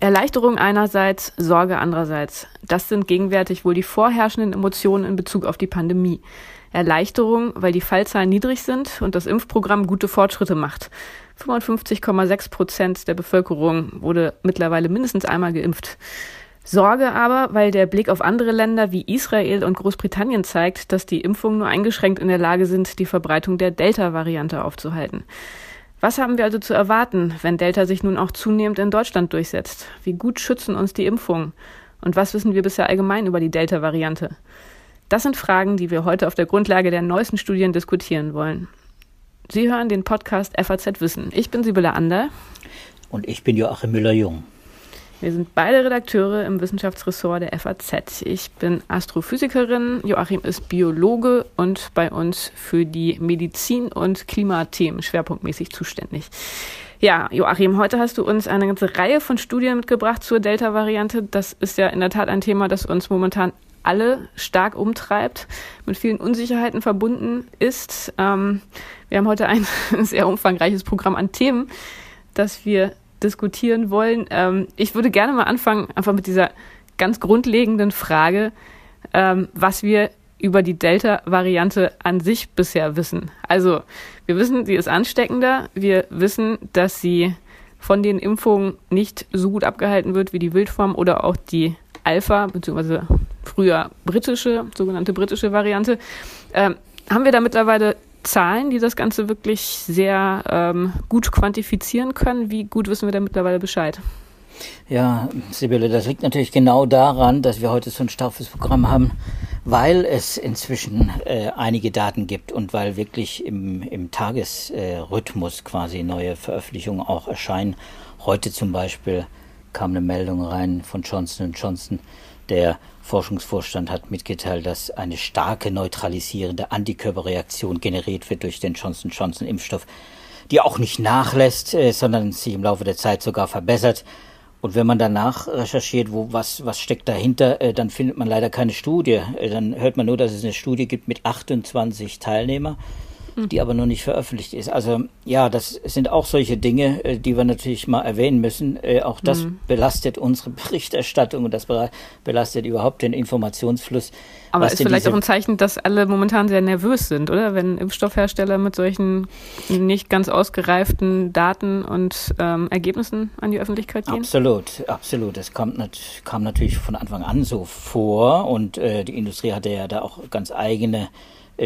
Erleichterung einerseits, Sorge andererseits. Das sind gegenwärtig wohl die vorherrschenden Emotionen in Bezug auf die Pandemie. Erleichterung, weil die Fallzahlen niedrig sind und das Impfprogramm gute Fortschritte macht. 55,6 Prozent der Bevölkerung wurde mittlerweile mindestens einmal geimpft. Sorge aber, weil der Blick auf andere Länder wie Israel und Großbritannien zeigt, dass die Impfungen nur eingeschränkt in der Lage sind, die Verbreitung der Delta-Variante aufzuhalten. Was haben wir also zu erwarten, wenn Delta sich nun auch zunehmend in Deutschland durchsetzt? Wie gut schützen uns die Impfungen? Und was wissen wir bisher allgemein über die Delta-Variante? Das sind Fragen, die wir heute auf der Grundlage der neuesten Studien diskutieren wollen. Sie hören den Podcast FAZ Wissen. Ich bin Sibylle Ander. Und ich bin Joachim Müller-Jung. Wir sind beide Redakteure im Wissenschaftsressort der FAZ. Ich bin Astrophysikerin, Joachim ist Biologe und bei uns für die Medizin- und Klimathemen schwerpunktmäßig zuständig. Ja, Joachim, heute hast du uns eine ganze Reihe von Studien mitgebracht zur Delta-Variante. Das ist ja in der Tat ein Thema, das uns momentan alle stark umtreibt, mit vielen Unsicherheiten verbunden ist. Ähm, wir haben heute ein sehr umfangreiches Programm an Themen, das wir diskutieren wollen. Ähm, ich würde gerne mal anfangen, einfach mit dieser ganz grundlegenden Frage, ähm, was wir über die Delta-Variante an sich bisher wissen. Also wir wissen, sie ist ansteckender. Wir wissen, dass sie von den Impfungen nicht so gut abgehalten wird wie die Wildform oder auch die Alpha, beziehungsweise früher britische, sogenannte britische Variante. Ähm, haben wir da mittlerweile Zahlen, die das Ganze wirklich sehr ähm, gut quantifizieren können? Wie gut wissen wir da mittlerweile Bescheid? Ja, Sibylle, das liegt natürlich genau daran, dass wir heute so ein straffes Programm haben, weil es inzwischen äh, einige Daten gibt und weil wirklich im, im Tagesrhythmus äh, quasi neue Veröffentlichungen auch erscheinen. Heute zum Beispiel kam eine Meldung rein von Johnson Johnson, der Forschungsvorstand hat mitgeteilt, dass eine starke neutralisierende Antikörperreaktion generiert wird durch den Johnson Johnson Impfstoff, die auch nicht nachlässt, äh, sondern sich im Laufe der Zeit sogar verbessert. Und wenn man danach recherchiert, wo was was steckt dahinter, äh, dann findet man leider keine Studie. Äh, dann hört man nur, dass es eine Studie gibt mit 28 Teilnehmern die aber noch nicht veröffentlicht ist. Also ja, das sind auch solche Dinge, äh, die wir natürlich mal erwähnen müssen. Äh, auch das mhm. belastet unsere Berichterstattung und das belastet überhaupt den Informationsfluss. Aber ist vielleicht auch ein Zeichen, dass alle momentan sehr nervös sind, oder? Wenn Impfstoffhersteller mit solchen nicht ganz ausgereiften Daten und ähm, Ergebnissen an die Öffentlichkeit gehen? Absolut, absolut. Das kam, kam natürlich von Anfang an so vor und äh, die Industrie hatte ja da auch ganz eigene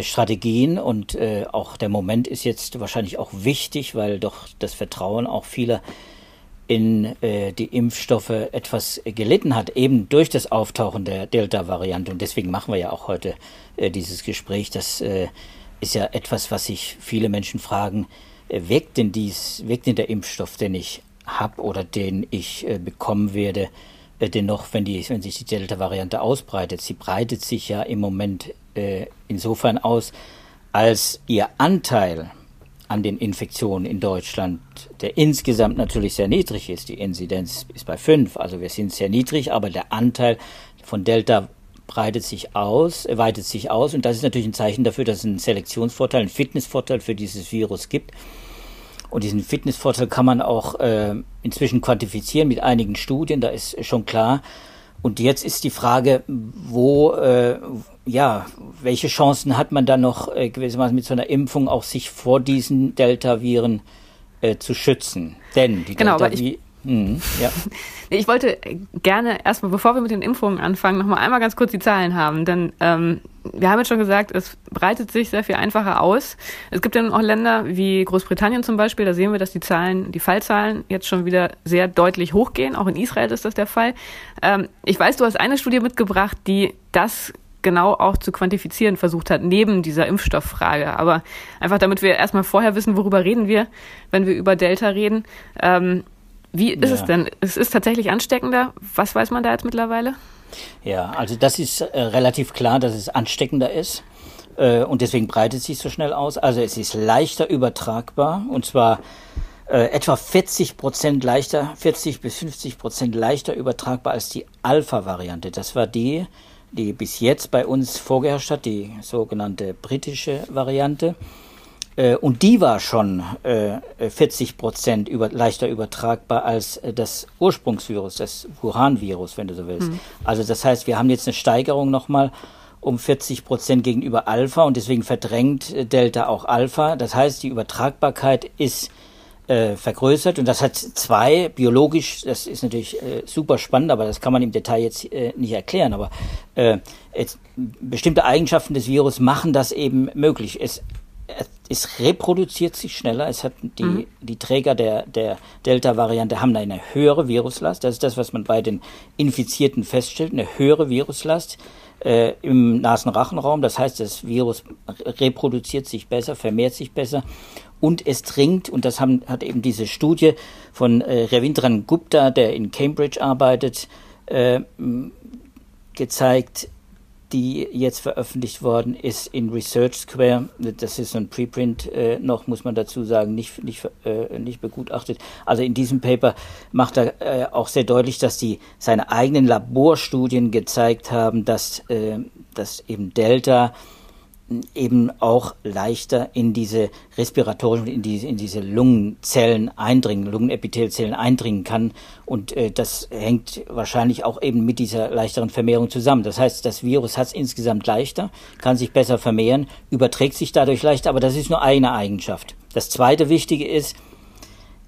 Strategien und äh, auch der Moment ist jetzt wahrscheinlich auch wichtig, weil doch das Vertrauen auch vieler in äh, die Impfstoffe etwas gelitten hat, eben durch das Auftauchen der Delta-Variante. Und deswegen machen wir ja auch heute äh, dieses Gespräch. Das äh, ist ja etwas, was sich viele Menschen fragen, äh, wirkt denn dies, wirkt denn der Impfstoff, den ich habe oder den ich äh, bekommen werde, äh, dennoch, wenn, die, wenn sich die Delta-Variante ausbreitet? Sie breitet sich ja im Moment äh, insofern aus, als ihr Anteil an den Infektionen in Deutschland, der insgesamt natürlich sehr niedrig ist. Die Inzidenz ist bei 5, also wir sind sehr niedrig, aber der Anteil von Delta breitet sich aus, weitet sich aus und das ist natürlich ein Zeichen dafür, dass es einen Selektionsvorteil, einen Fitnessvorteil für dieses Virus gibt. Und diesen Fitnessvorteil kann man auch äh, inzwischen quantifizieren mit einigen Studien, da ist schon klar. Und jetzt ist die Frage, wo, äh, ja, welche Chancen hat man dann noch äh, gewissermaßen mit so einer Impfung auch sich vor diesen Delta-Viren äh, zu schützen? Denn die genau, Delta-Viren Mhm, ja. Ich wollte gerne erstmal, bevor wir mit den Impfungen anfangen, nochmal einmal ganz kurz die Zahlen haben. Denn ähm, wir haben jetzt schon gesagt, es breitet sich sehr viel einfacher aus. Es gibt ja nun auch Länder wie Großbritannien zum Beispiel, da sehen wir, dass die Zahlen, die Fallzahlen jetzt schon wieder sehr deutlich hochgehen. Auch in Israel ist das der Fall. Ähm, ich weiß, du hast eine Studie mitgebracht, die das genau auch zu quantifizieren versucht hat, neben dieser Impfstofffrage. Aber einfach damit wir erstmal vorher wissen, worüber reden wir, wenn wir über Delta reden. Ähm, wie ist ja. es denn? Es ist tatsächlich ansteckender. Was weiß man da jetzt mittlerweile? Ja, also das ist äh, relativ klar, dass es ansteckender ist. Äh, und deswegen breitet es sich so schnell aus. Also es ist leichter übertragbar und zwar äh, etwa 40 Prozent leichter, 40 bis 50 Prozent leichter übertragbar als die Alpha-Variante. Das war die, die bis jetzt bei uns vorgeherrscht hat, die sogenannte britische Variante. Äh, und die war schon äh, 40 Prozent über, leichter übertragbar als äh, das Ursprungsvirus, das Wuhan-Virus, wenn du so willst. Mhm. Also das heißt, wir haben jetzt eine Steigerung nochmal um 40 Prozent gegenüber Alpha und deswegen verdrängt äh, Delta auch Alpha. Das heißt, die Übertragbarkeit ist äh, vergrößert und das hat zwei biologisch, das ist natürlich äh, super spannend, aber das kann man im Detail jetzt äh, nicht erklären, aber äh, jetzt, bestimmte Eigenschaften des Virus machen das eben möglich. Es es reproduziert sich schneller. Es hat die, mhm. die Träger der, der Delta-Variante haben eine höhere Viruslast. Das ist das, was man bei den Infizierten feststellt. Eine höhere Viruslast äh, im Nasenrachenraum. Das heißt, das Virus reproduziert sich besser, vermehrt sich besser. Und es dringt, und das haben, hat eben diese Studie von äh, Ravindran Gupta, der in Cambridge arbeitet, äh, gezeigt, die jetzt veröffentlicht worden ist in Research Square. Das ist so ein Preprint äh, noch, muss man dazu sagen, nicht, nicht, äh, nicht begutachtet. Also in diesem Paper macht er äh, auch sehr deutlich, dass die seine eigenen Laborstudien gezeigt haben, dass, äh, dass eben Delta eben auch leichter in diese respiratorischen, in diese, in diese Lungenzellen eindringen, Lungenepithelzellen eindringen kann. Und äh, das hängt wahrscheinlich auch eben mit dieser leichteren Vermehrung zusammen. Das heißt, das Virus hat es insgesamt leichter, kann sich besser vermehren, überträgt sich dadurch leichter, aber das ist nur eine Eigenschaft. Das zweite Wichtige ist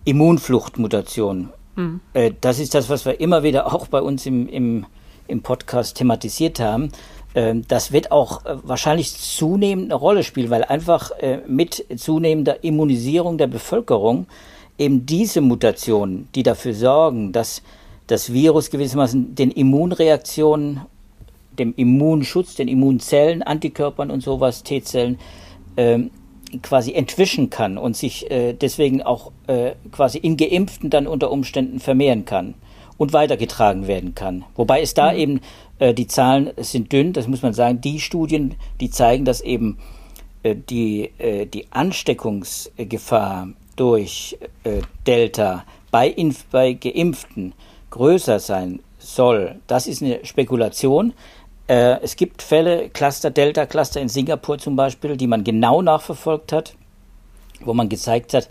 Immunfluchtmutation. Mhm. Äh, das ist das, was wir immer wieder auch bei uns im, im, im Podcast thematisiert haben. Ähm, das wird auch äh, wahrscheinlich zunehmend eine Rolle spielen, weil einfach äh, mit zunehmender Immunisierung der Bevölkerung eben diese Mutationen, die dafür sorgen, dass das Virus gewissermaßen den Immunreaktionen, dem Immunschutz, den Immunzellen, Antikörpern und sowas, T-Zellen, ähm, quasi entwischen kann und sich äh, deswegen auch quasi in Geimpften dann unter Umständen vermehren kann und weitergetragen werden kann. Wobei es da mhm. eben die Zahlen sind dünn, das muss man sagen. Die Studien, die zeigen, dass eben äh, die, äh, die Ansteckungsgefahr durch äh, Delta bei, Inf bei Geimpften größer sein soll, das ist eine Spekulation. Äh, es gibt Fälle, Cluster, Delta-Cluster in Singapur zum Beispiel, die man genau nachverfolgt hat, wo man gezeigt hat,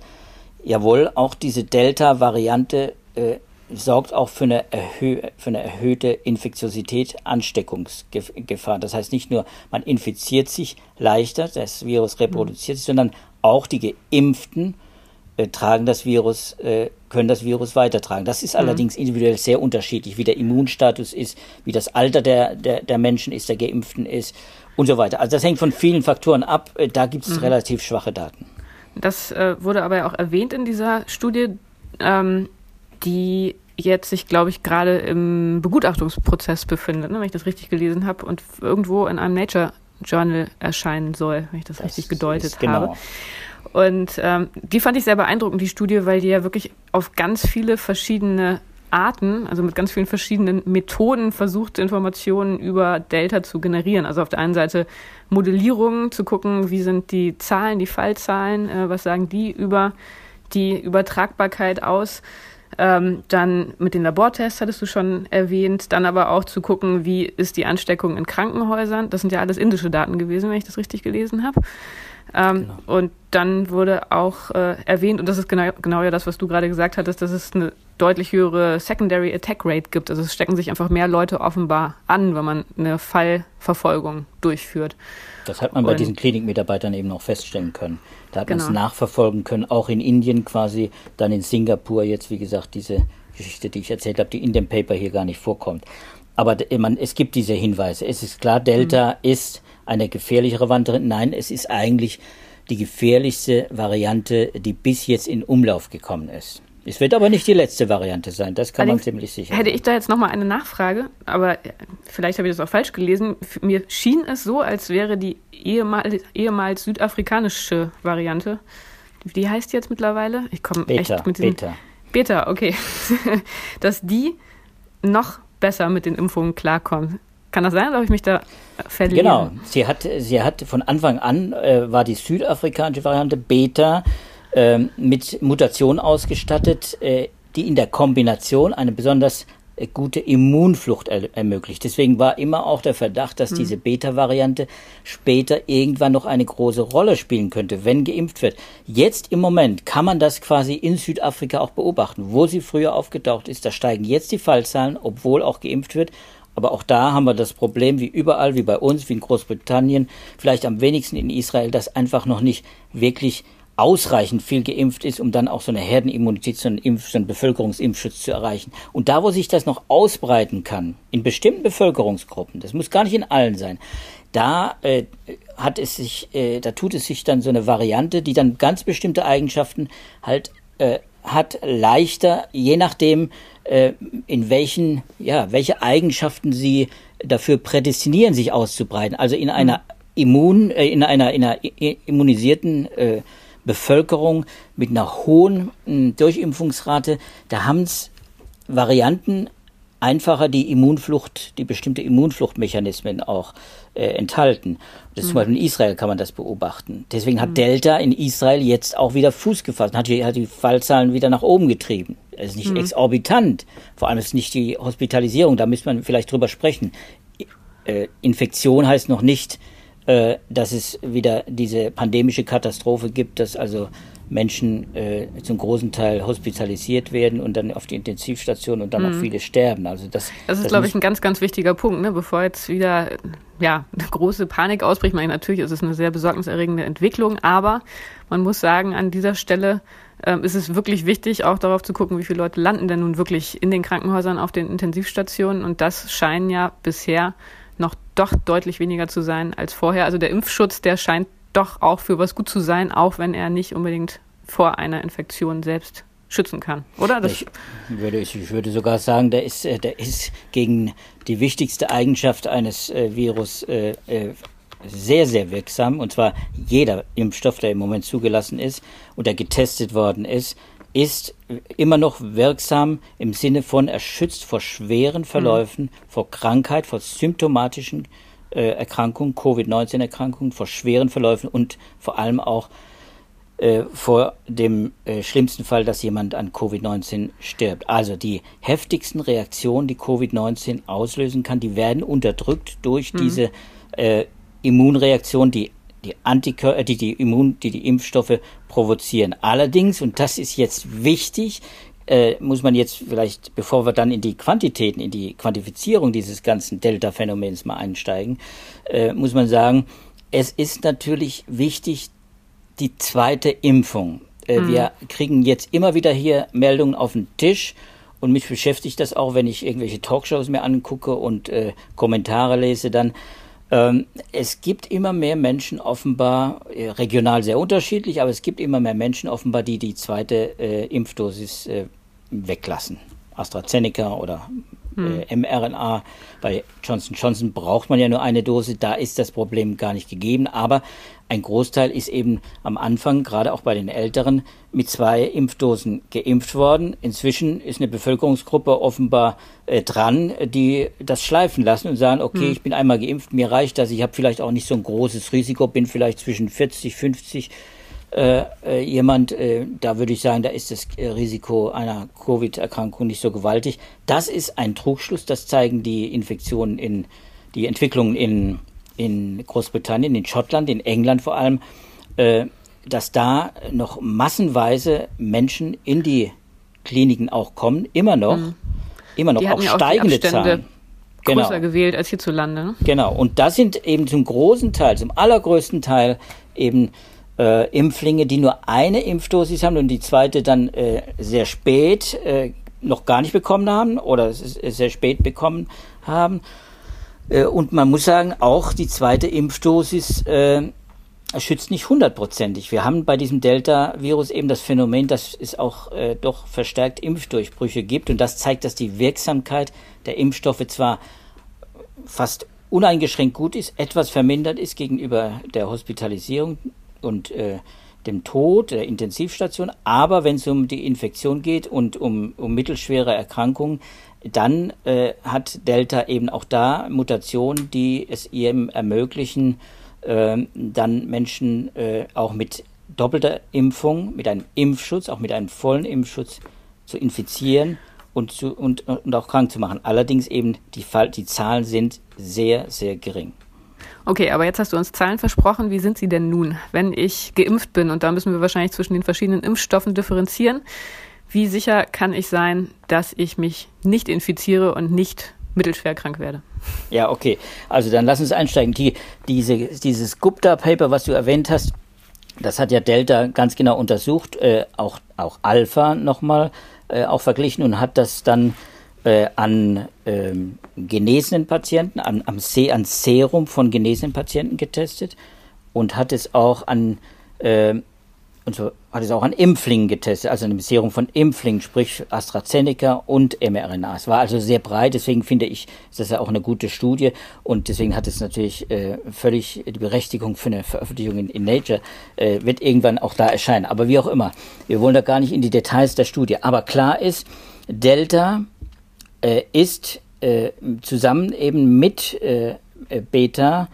jawohl, auch diese Delta-Variante äh, sorgt auch für eine, erhö für eine erhöhte Infektiosität, Ansteckungsgefahr. Das heißt nicht nur, man infiziert sich leichter, das Virus reproduziert sich, sondern auch die Geimpften äh, tragen das Virus, äh, können das Virus weitertragen. Das ist mhm. allerdings individuell sehr unterschiedlich, wie der Immunstatus ist, wie das Alter der, der, der Menschen ist, der Geimpften ist und so weiter. Also das hängt von vielen Faktoren ab. Äh, da gibt es mhm. relativ schwache Daten. Das äh, wurde aber auch erwähnt in dieser Studie. Ähm, die jetzt sich, glaube ich, gerade im Begutachtungsprozess befindet, ne, wenn ich das richtig gelesen habe, und irgendwo in einem Nature Journal erscheinen soll, wenn ich das, das richtig gedeutet genau. habe. Und ähm, die fand ich sehr beeindruckend, die Studie, weil die ja wirklich auf ganz viele verschiedene Arten, also mit ganz vielen verschiedenen Methoden versucht, Informationen über Delta zu generieren. Also auf der einen Seite Modellierungen, zu gucken, wie sind die Zahlen, die Fallzahlen, äh, was sagen die über die Übertragbarkeit aus ähm, dann mit den Labortests hattest du schon erwähnt, dann aber auch zu gucken, wie ist die Ansteckung in Krankenhäusern. Das sind ja alles indische Daten gewesen, wenn ich das richtig gelesen habe. Ähm, genau. Und dann wurde auch äh, erwähnt, und das ist genau, genau ja das, was du gerade gesagt hattest, dass es eine deutlich höhere Secondary Attack Rate gibt. Also es stecken sich einfach mehr Leute offenbar an, wenn man eine Fallverfolgung durchführt. Das hat man bei diesen Klinikmitarbeitern eben auch feststellen können. Da hat genau. man es nachverfolgen können, auch in Indien quasi, dann in Singapur jetzt, wie gesagt, diese Geschichte, die ich erzählt habe, die in dem Paper hier gar nicht vorkommt. Aber man, es gibt diese Hinweise. Es ist klar, Delta mhm. ist eine gefährlichere Variante. Nein, es ist eigentlich die gefährlichste Variante, die bis jetzt in Umlauf gekommen ist. Es wird aber nicht die letzte Variante sein, das kann Allerdings man ziemlich sicher. Hätte ich da jetzt nochmal eine Nachfrage, aber vielleicht habe ich das auch falsch gelesen. Mir schien es so, als wäre die ehemals, ehemals südafrikanische Variante, die heißt jetzt mittlerweile, ich komme echt mit diesem... Beta. Beta, okay. Dass die noch besser mit den Impfungen klarkommen. Kann das sein, oder habe ich mich da verliebt? Genau, sie hat, sie hat von Anfang an, äh, war die südafrikanische Variante Beta ähm, mit Mutationen ausgestattet, äh, die in der Kombination eine besonders äh, gute Immunflucht er ermöglicht. Deswegen war immer auch der Verdacht, dass mhm. diese Beta-Variante später irgendwann noch eine große Rolle spielen könnte, wenn geimpft wird. Jetzt im Moment kann man das quasi in Südafrika auch beobachten. Wo sie früher aufgetaucht ist, da steigen jetzt die Fallzahlen, obwohl auch geimpft wird. Aber auch da haben wir das Problem, wie überall, wie bei uns, wie in Großbritannien, vielleicht am wenigsten in Israel, dass einfach noch nicht wirklich ausreichend viel geimpft ist, um dann auch so eine Herdenimmunität, so einen, Impf-, so einen Bevölkerungsimpfschutz zu erreichen. Und da, wo sich das noch ausbreiten kann, in bestimmten Bevölkerungsgruppen, das muss gar nicht in allen sein, da äh, hat es sich, äh, da tut es sich dann so eine Variante, die dann ganz bestimmte Eigenschaften halt äh, hat, leichter, je nachdem, äh, in welchen, ja, welche Eigenschaften sie dafür prädestinieren, sich auszubreiten. Also in einer Immun, äh, in einer, in einer immunisierten äh, Bevölkerung mit einer hohen hm, Durchimpfungsrate, da haben es Varianten einfacher die Immunflucht, die bestimmte Immunfluchtmechanismen auch äh, enthalten. Das mhm. Zum Beispiel in Israel kann man das beobachten. Deswegen hat mhm. Delta in Israel jetzt auch wieder Fuß gefasst, hat die, hat die Fallzahlen wieder nach oben getrieben. Es ist nicht mhm. exorbitant, vor allem ist nicht die Hospitalisierung, da müsste man vielleicht drüber sprechen. Äh, Infektion heißt noch nicht, äh, dass es wieder diese pandemische Katastrophe gibt, dass also Menschen äh, zum großen Teil hospitalisiert werden und dann auf die Intensivstation und dann mhm. auch viele sterben. Also das, das ist, glaube ich, ein ganz, ganz wichtiger Punkt, ne? bevor jetzt wieder ja, eine große Panik ausbricht. Ich meine, natürlich ist es eine sehr besorgniserregende Entwicklung, aber man muss sagen, an dieser Stelle ähm, ist es wirklich wichtig, auch darauf zu gucken, wie viele Leute landen denn nun wirklich in den Krankenhäusern auf den Intensivstationen. Und das scheinen ja bisher noch doch deutlich weniger zu sein als vorher. Also der Impfschutz, der scheint doch auch für was gut zu sein, auch wenn er nicht unbedingt vor einer Infektion selbst schützen kann, oder? Das ich, würde, ich würde sogar sagen, der ist, äh, der ist gegen die wichtigste Eigenschaft eines äh, Virus äh, äh, sehr, sehr wirksam. Und zwar jeder Impfstoff, der im Moment zugelassen ist oder getestet worden ist, ist immer noch wirksam im Sinne von er schützt vor schweren Verläufen, mhm. vor Krankheit, vor symptomatischen äh, Erkrankungen, Covid-19-Erkrankungen, vor schweren Verläufen und vor allem auch äh, vor dem äh, schlimmsten Fall, dass jemand an Covid-19 stirbt. Also die heftigsten Reaktionen, die Covid-19 auslösen kann, die werden unterdrückt durch mhm. diese äh, Immunreaktion, die die, Antikör äh, die, die, Immun die die Impfstoffe provozieren. Allerdings, und das ist jetzt wichtig, äh, muss man jetzt vielleicht, bevor wir dann in die Quantitäten, in die Quantifizierung dieses ganzen Delta-Phänomens mal einsteigen, äh, muss man sagen, es ist natürlich wichtig, die zweite Impfung. Äh, mhm. Wir kriegen jetzt immer wieder hier Meldungen auf den Tisch und mich beschäftigt das auch, wenn ich irgendwelche Talkshows mir angucke und äh, Kommentare lese dann. Ähm, es gibt immer mehr Menschen offenbar, äh, regional sehr unterschiedlich, aber es gibt immer mehr Menschen offenbar, die die zweite äh, Impfdosis äh, weglassen. AstraZeneca oder. Äh, mRNA. Bei Johnson Johnson braucht man ja nur eine Dose, da ist das Problem gar nicht gegeben. Aber ein Großteil ist eben am Anfang, gerade auch bei den Älteren, mit zwei Impfdosen geimpft worden. Inzwischen ist eine Bevölkerungsgruppe offenbar äh, dran, die das schleifen lassen und sagen, okay, hm. ich bin einmal geimpft, mir reicht das, ich habe vielleicht auch nicht so ein großes Risiko, bin vielleicht zwischen 40, 50 äh, äh, jemand, äh, da würde ich sagen, da ist das Risiko einer Covid-Erkrankung nicht so gewaltig. Das ist ein Trugschluss, das zeigen die Infektionen in, die Entwicklungen in, in Großbritannien, in Schottland, in England vor allem, äh, dass da noch massenweise Menschen in die Kliniken auch kommen, immer noch, mhm. immer noch, auch steigende Zahlen größer genau. gewählt als hierzulande. Ne? Genau, und das sind eben zum großen Teil, zum allergrößten Teil eben äh, Impflinge, die nur eine Impfdosis haben und die zweite dann äh, sehr spät äh, noch gar nicht bekommen haben oder sehr spät bekommen haben. Äh, und man muss sagen, auch die zweite Impfdosis äh, schützt nicht hundertprozentig. Wir haben bei diesem Delta-Virus eben das Phänomen, dass es auch äh, doch verstärkt Impfdurchbrüche gibt. Und das zeigt, dass die Wirksamkeit der Impfstoffe zwar fast uneingeschränkt gut ist, etwas vermindert ist gegenüber der Hospitalisierung und äh, dem Tod der Intensivstation. Aber wenn es um die Infektion geht und um, um mittelschwere Erkrankungen, dann äh, hat Delta eben auch da Mutationen, die es ihm ermöglichen, äh, dann Menschen äh, auch mit doppelter Impfung, mit einem Impfschutz, auch mit einem vollen Impfschutz zu infizieren und, zu, und, und auch krank zu machen. Allerdings eben die, Fall, die Zahlen sind sehr, sehr gering. Okay, aber jetzt hast du uns Zahlen versprochen. Wie sind sie denn nun, wenn ich geimpft bin? Und da müssen wir wahrscheinlich zwischen den verschiedenen Impfstoffen differenzieren. Wie sicher kann ich sein, dass ich mich nicht infiziere und nicht mittelschwer krank werde? Ja, okay. Also dann lass uns einsteigen. Die, diese, dieses Gupta-Paper, was du erwähnt hast, das hat ja Delta ganz genau untersucht, äh, auch, auch Alpha nochmal äh, auch verglichen und hat das dann äh, an ähm, genesenen Patienten, an, am Se an Serum von genesenen Patienten getestet und hat es auch an äh, und so hat es auch an Impflingen getestet, also eine Serum von Impflingen, sprich AstraZeneca und mRNA. Es war also sehr breit, deswegen finde ich, ist das ja auch eine gute Studie und deswegen hat es natürlich äh, völlig die Berechtigung für eine Veröffentlichung in, in Nature, äh, wird irgendwann auch da erscheinen. Aber wie auch immer, wir wollen da gar nicht in die Details der Studie. Aber klar ist, Delta äh, ist äh, zusammen eben mit äh, Beta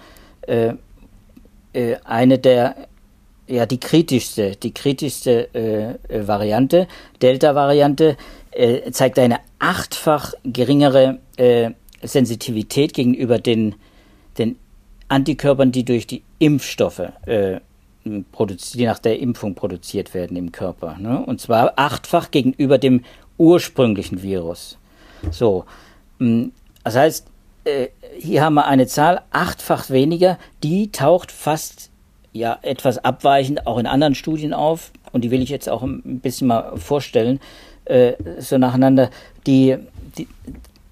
äh, äh, eine der ja die kritischste, die kritischste äh, Variante. Delta-Variante äh, zeigt eine achtfach geringere äh, Sensitivität gegenüber den, den Antikörpern, die durch die Impfstoffe äh, die nach der Impfung produziert werden im Körper. Ne? Und zwar achtfach gegenüber dem ursprünglichen Virus. So, mm, das heißt, äh, hier haben wir eine Zahl achtfach weniger, die taucht fast ja etwas abweichend auch in anderen Studien auf und die will ich jetzt auch ein bisschen mal vorstellen, äh, so nacheinander. Die, die,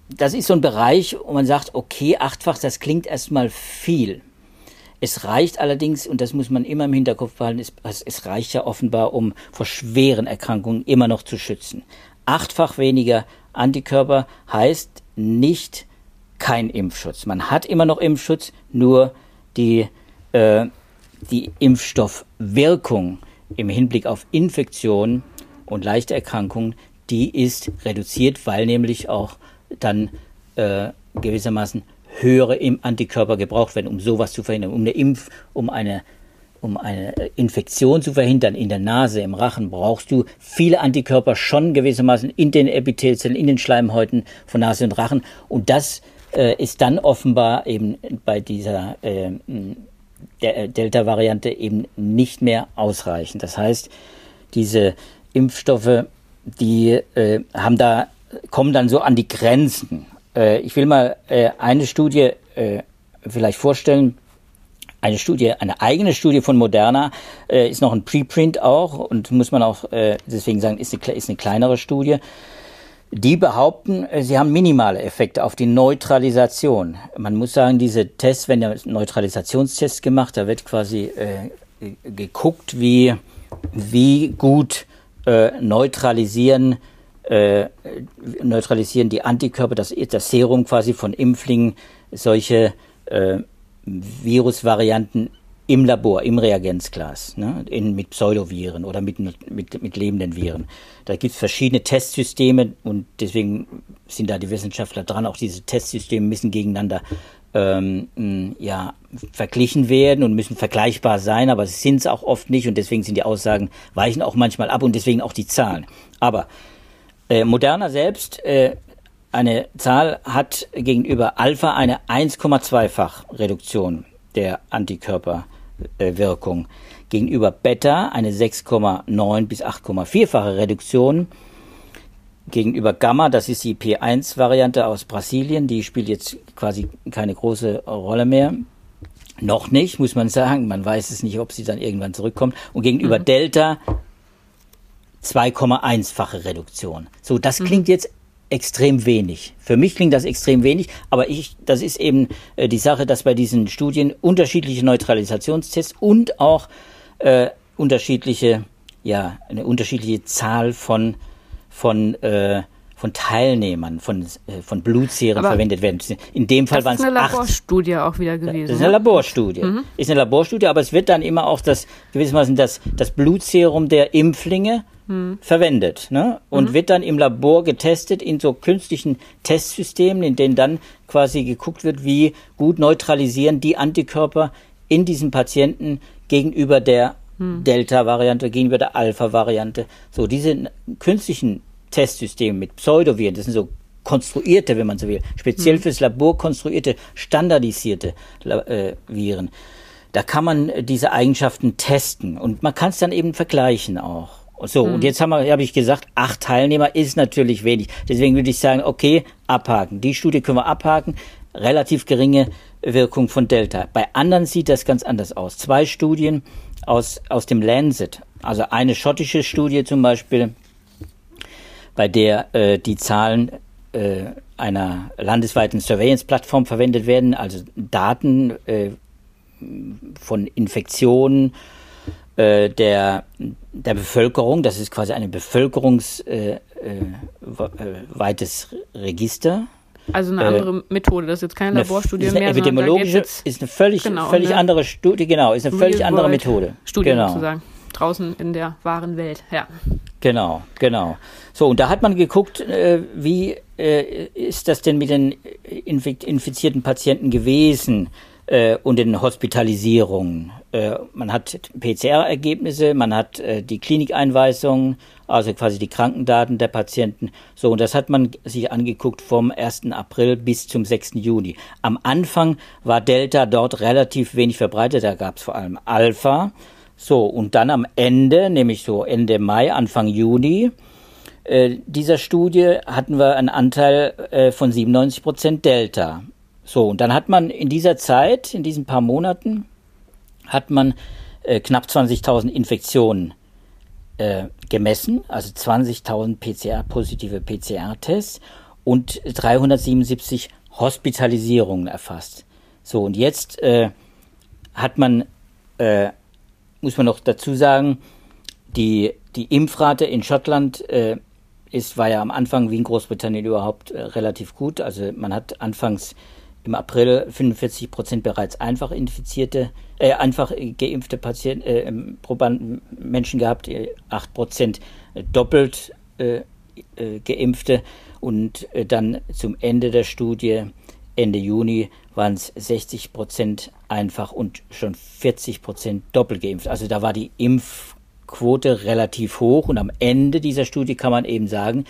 das ist so ein Bereich, wo man sagt, okay, achtfach, das klingt erstmal viel. Es reicht allerdings, und das muss man immer im Hinterkopf behalten, es, es reicht ja offenbar, um vor schweren Erkrankungen immer noch zu schützen. Achtfach weniger Antikörper heißt nicht kein Impfschutz. Man hat immer noch Impfschutz, nur die, äh, die Impfstoffwirkung im Hinblick auf Infektionen und leichte Erkrankungen, die ist reduziert, weil nämlich auch dann äh, gewissermaßen höhere Antikörper gebraucht werden, um sowas zu verhindern, um eine Impf, um eine um eine Infektion zu verhindern in der Nase, im Rachen, brauchst du viele Antikörper schon gewissermaßen in den Epithelzellen, in den Schleimhäuten von Nase und Rachen. Und das äh, ist dann offenbar eben bei dieser äh, der äh, Delta-Variante eben nicht mehr ausreichend. Das heißt, diese Impfstoffe, die äh, haben da, kommen dann so an die Grenzen. Äh, ich will mal äh, eine Studie äh, vielleicht vorstellen, eine Studie, eine eigene Studie von Moderna, äh, ist noch ein Preprint auch und muss man auch äh, deswegen sagen, ist eine, ist eine kleinere Studie. Die behaupten, äh, sie haben minimale Effekte auf die Neutralisation. Man muss sagen, diese Tests, wenn der Neutralisationstest gemacht, da wird quasi äh, geguckt, wie, wie gut äh, neutralisieren, äh, neutralisieren die Antikörper, das, das Serum quasi von Impflingen, solche äh, Virusvarianten im Labor, im Reagenzglas, ne, in, mit Pseudoviren oder mit, mit, mit lebenden Viren. Da gibt es verschiedene Testsysteme und deswegen sind da die Wissenschaftler dran. Auch diese Testsysteme müssen gegeneinander ähm, ja, verglichen werden und müssen vergleichbar sein, aber sie sind es auch oft nicht und deswegen sind die Aussagen, weichen auch manchmal ab und deswegen auch die Zahlen. Aber äh, Moderna selbst äh, eine Zahl hat gegenüber Alpha eine 1,2-fach Reduktion der Antikörperwirkung. Gegenüber Beta eine 6,9 bis 8,4-fache Reduktion. Gegenüber Gamma, das ist die P1-Variante aus Brasilien, die spielt jetzt quasi keine große Rolle mehr. Noch nicht, muss man sagen. Man weiß es nicht, ob sie dann irgendwann zurückkommt. Und gegenüber mhm. Delta 2,1-fache Reduktion. So, das klingt mhm. jetzt extrem wenig. Für mich klingt das extrem wenig, aber ich, das ist eben äh, die Sache, dass bei diesen Studien unterschiedliche Neutralisationstests und auch äh, unterschiedliche, ja, eine unterschiedliche Zahl von, von, äh, von Teilnehmern, von, äh, von Blutserien aber verwendet werden. In dem Fall waren es acht. Das ist eine Laborstudie auch wieder gewesen. Das ist eine Laborstudie. Mhm. Ist eine Laborstudie, aber es wird dann immer auch das, gewissermaßen das, das Blutserum der Impflinge hm. verwendet ne? und mhm. wird dann im Labor getestet in so künstlichen Testsystemen, in denen dann quasi geguckt wird, wie gut neutralisieren die Antikörper in diesen Patienten gegenüber der hm. Delta-Variante, gegenüber der Alpha-Variante. So, diese künstlichen Testsysteme mit Pseudoviren, das sind so konstruierte, wenn man so will, speziell mhm. fürs Labor konstruierte, standardisierte äh, Viren. Da kann man diese Eigenschaften testen und man kann es dann eben vergleichen auch. So, mhm. und jetzt habe ich gesagt, acht Teilnehmer ist natürlich wenig. Deswegen würde ich sagen, okay, abhaken. Die Studie können wir abhaken. Relativ geringe Wirkung von Delta. Bei anderen sieht das ganz anders aus. Zwei Studien aus, aus dem Lancet, also eine schottische Studie zum Beispiel, bei der äh, die Zahlen äh, einer landesweiten Surveillance-Plattform verwendet werden, also Daten äh, von Infektionen äh, der, der Bevölkerung. Das ist quasi ein bevölkerungsweites äh, äh, Register. Also eine andere Methode, das ist jetzt keine Laborstudie ist eine mehr. Epidemiologische ist eine völlig, genau, völlig eine andere Studie, genau, ist eine völlig andere Methode. Studie genau. sozusagen. Draußen in der wahren Welt, ja. Genau, genau. So, und da hat man geguckt, äh, wie äh, ist das denn mit den infizierten Patienten gewesen äh, und den Hospitalisierungen? Äh, man hat PCR-Ergebnisse, man hat äh, die Klinikeinweisungen, also quasi die Krankendaten der Patienten. So, und das hat man sich angeguckt vom 1. April bis zum 6. Juni. Am Anfang war Delta dort relativ wenig verbreitet, da gab es vor allem Alpha. So, und dann am Ende, nämlich so Ende Mai, Anfang Juni, äh, dieser Studie hatten wir einen Anteil äh, von 97 Prozent Delta. So, und dann hat man in dieser Zeit, in diesen paar Monaten, hat man äh, knapp 20.000 Infektionen äh, gemessen, also 20.000 PCR, positive PCR-Tests und 377 Hospitalisierungen erfasst. So, und jetzt äh, hat man äh, muss man noch dazu sagen, die, die Impfrate in Schottland äh, ist, war ja am Anfang wie in Großbritannien überhaupt äh, relativ gut. Also man hat anfangs im April 45 Prozent bereits einfach infizierte, äh, einfach geimpfte Patienten, äh, ähm, Probanden, Menschen gehabt, 8 äh, Prozent doppelt äh, äh, geimpfte und äh, dann zum Ende der Studie Ende Juni waren es 60 Prozent einfach und schon 40 Prozent doppelt geimpft. Also da war die Impfquote relativ hoch und am Ende dieser Studie kann man eben sagen,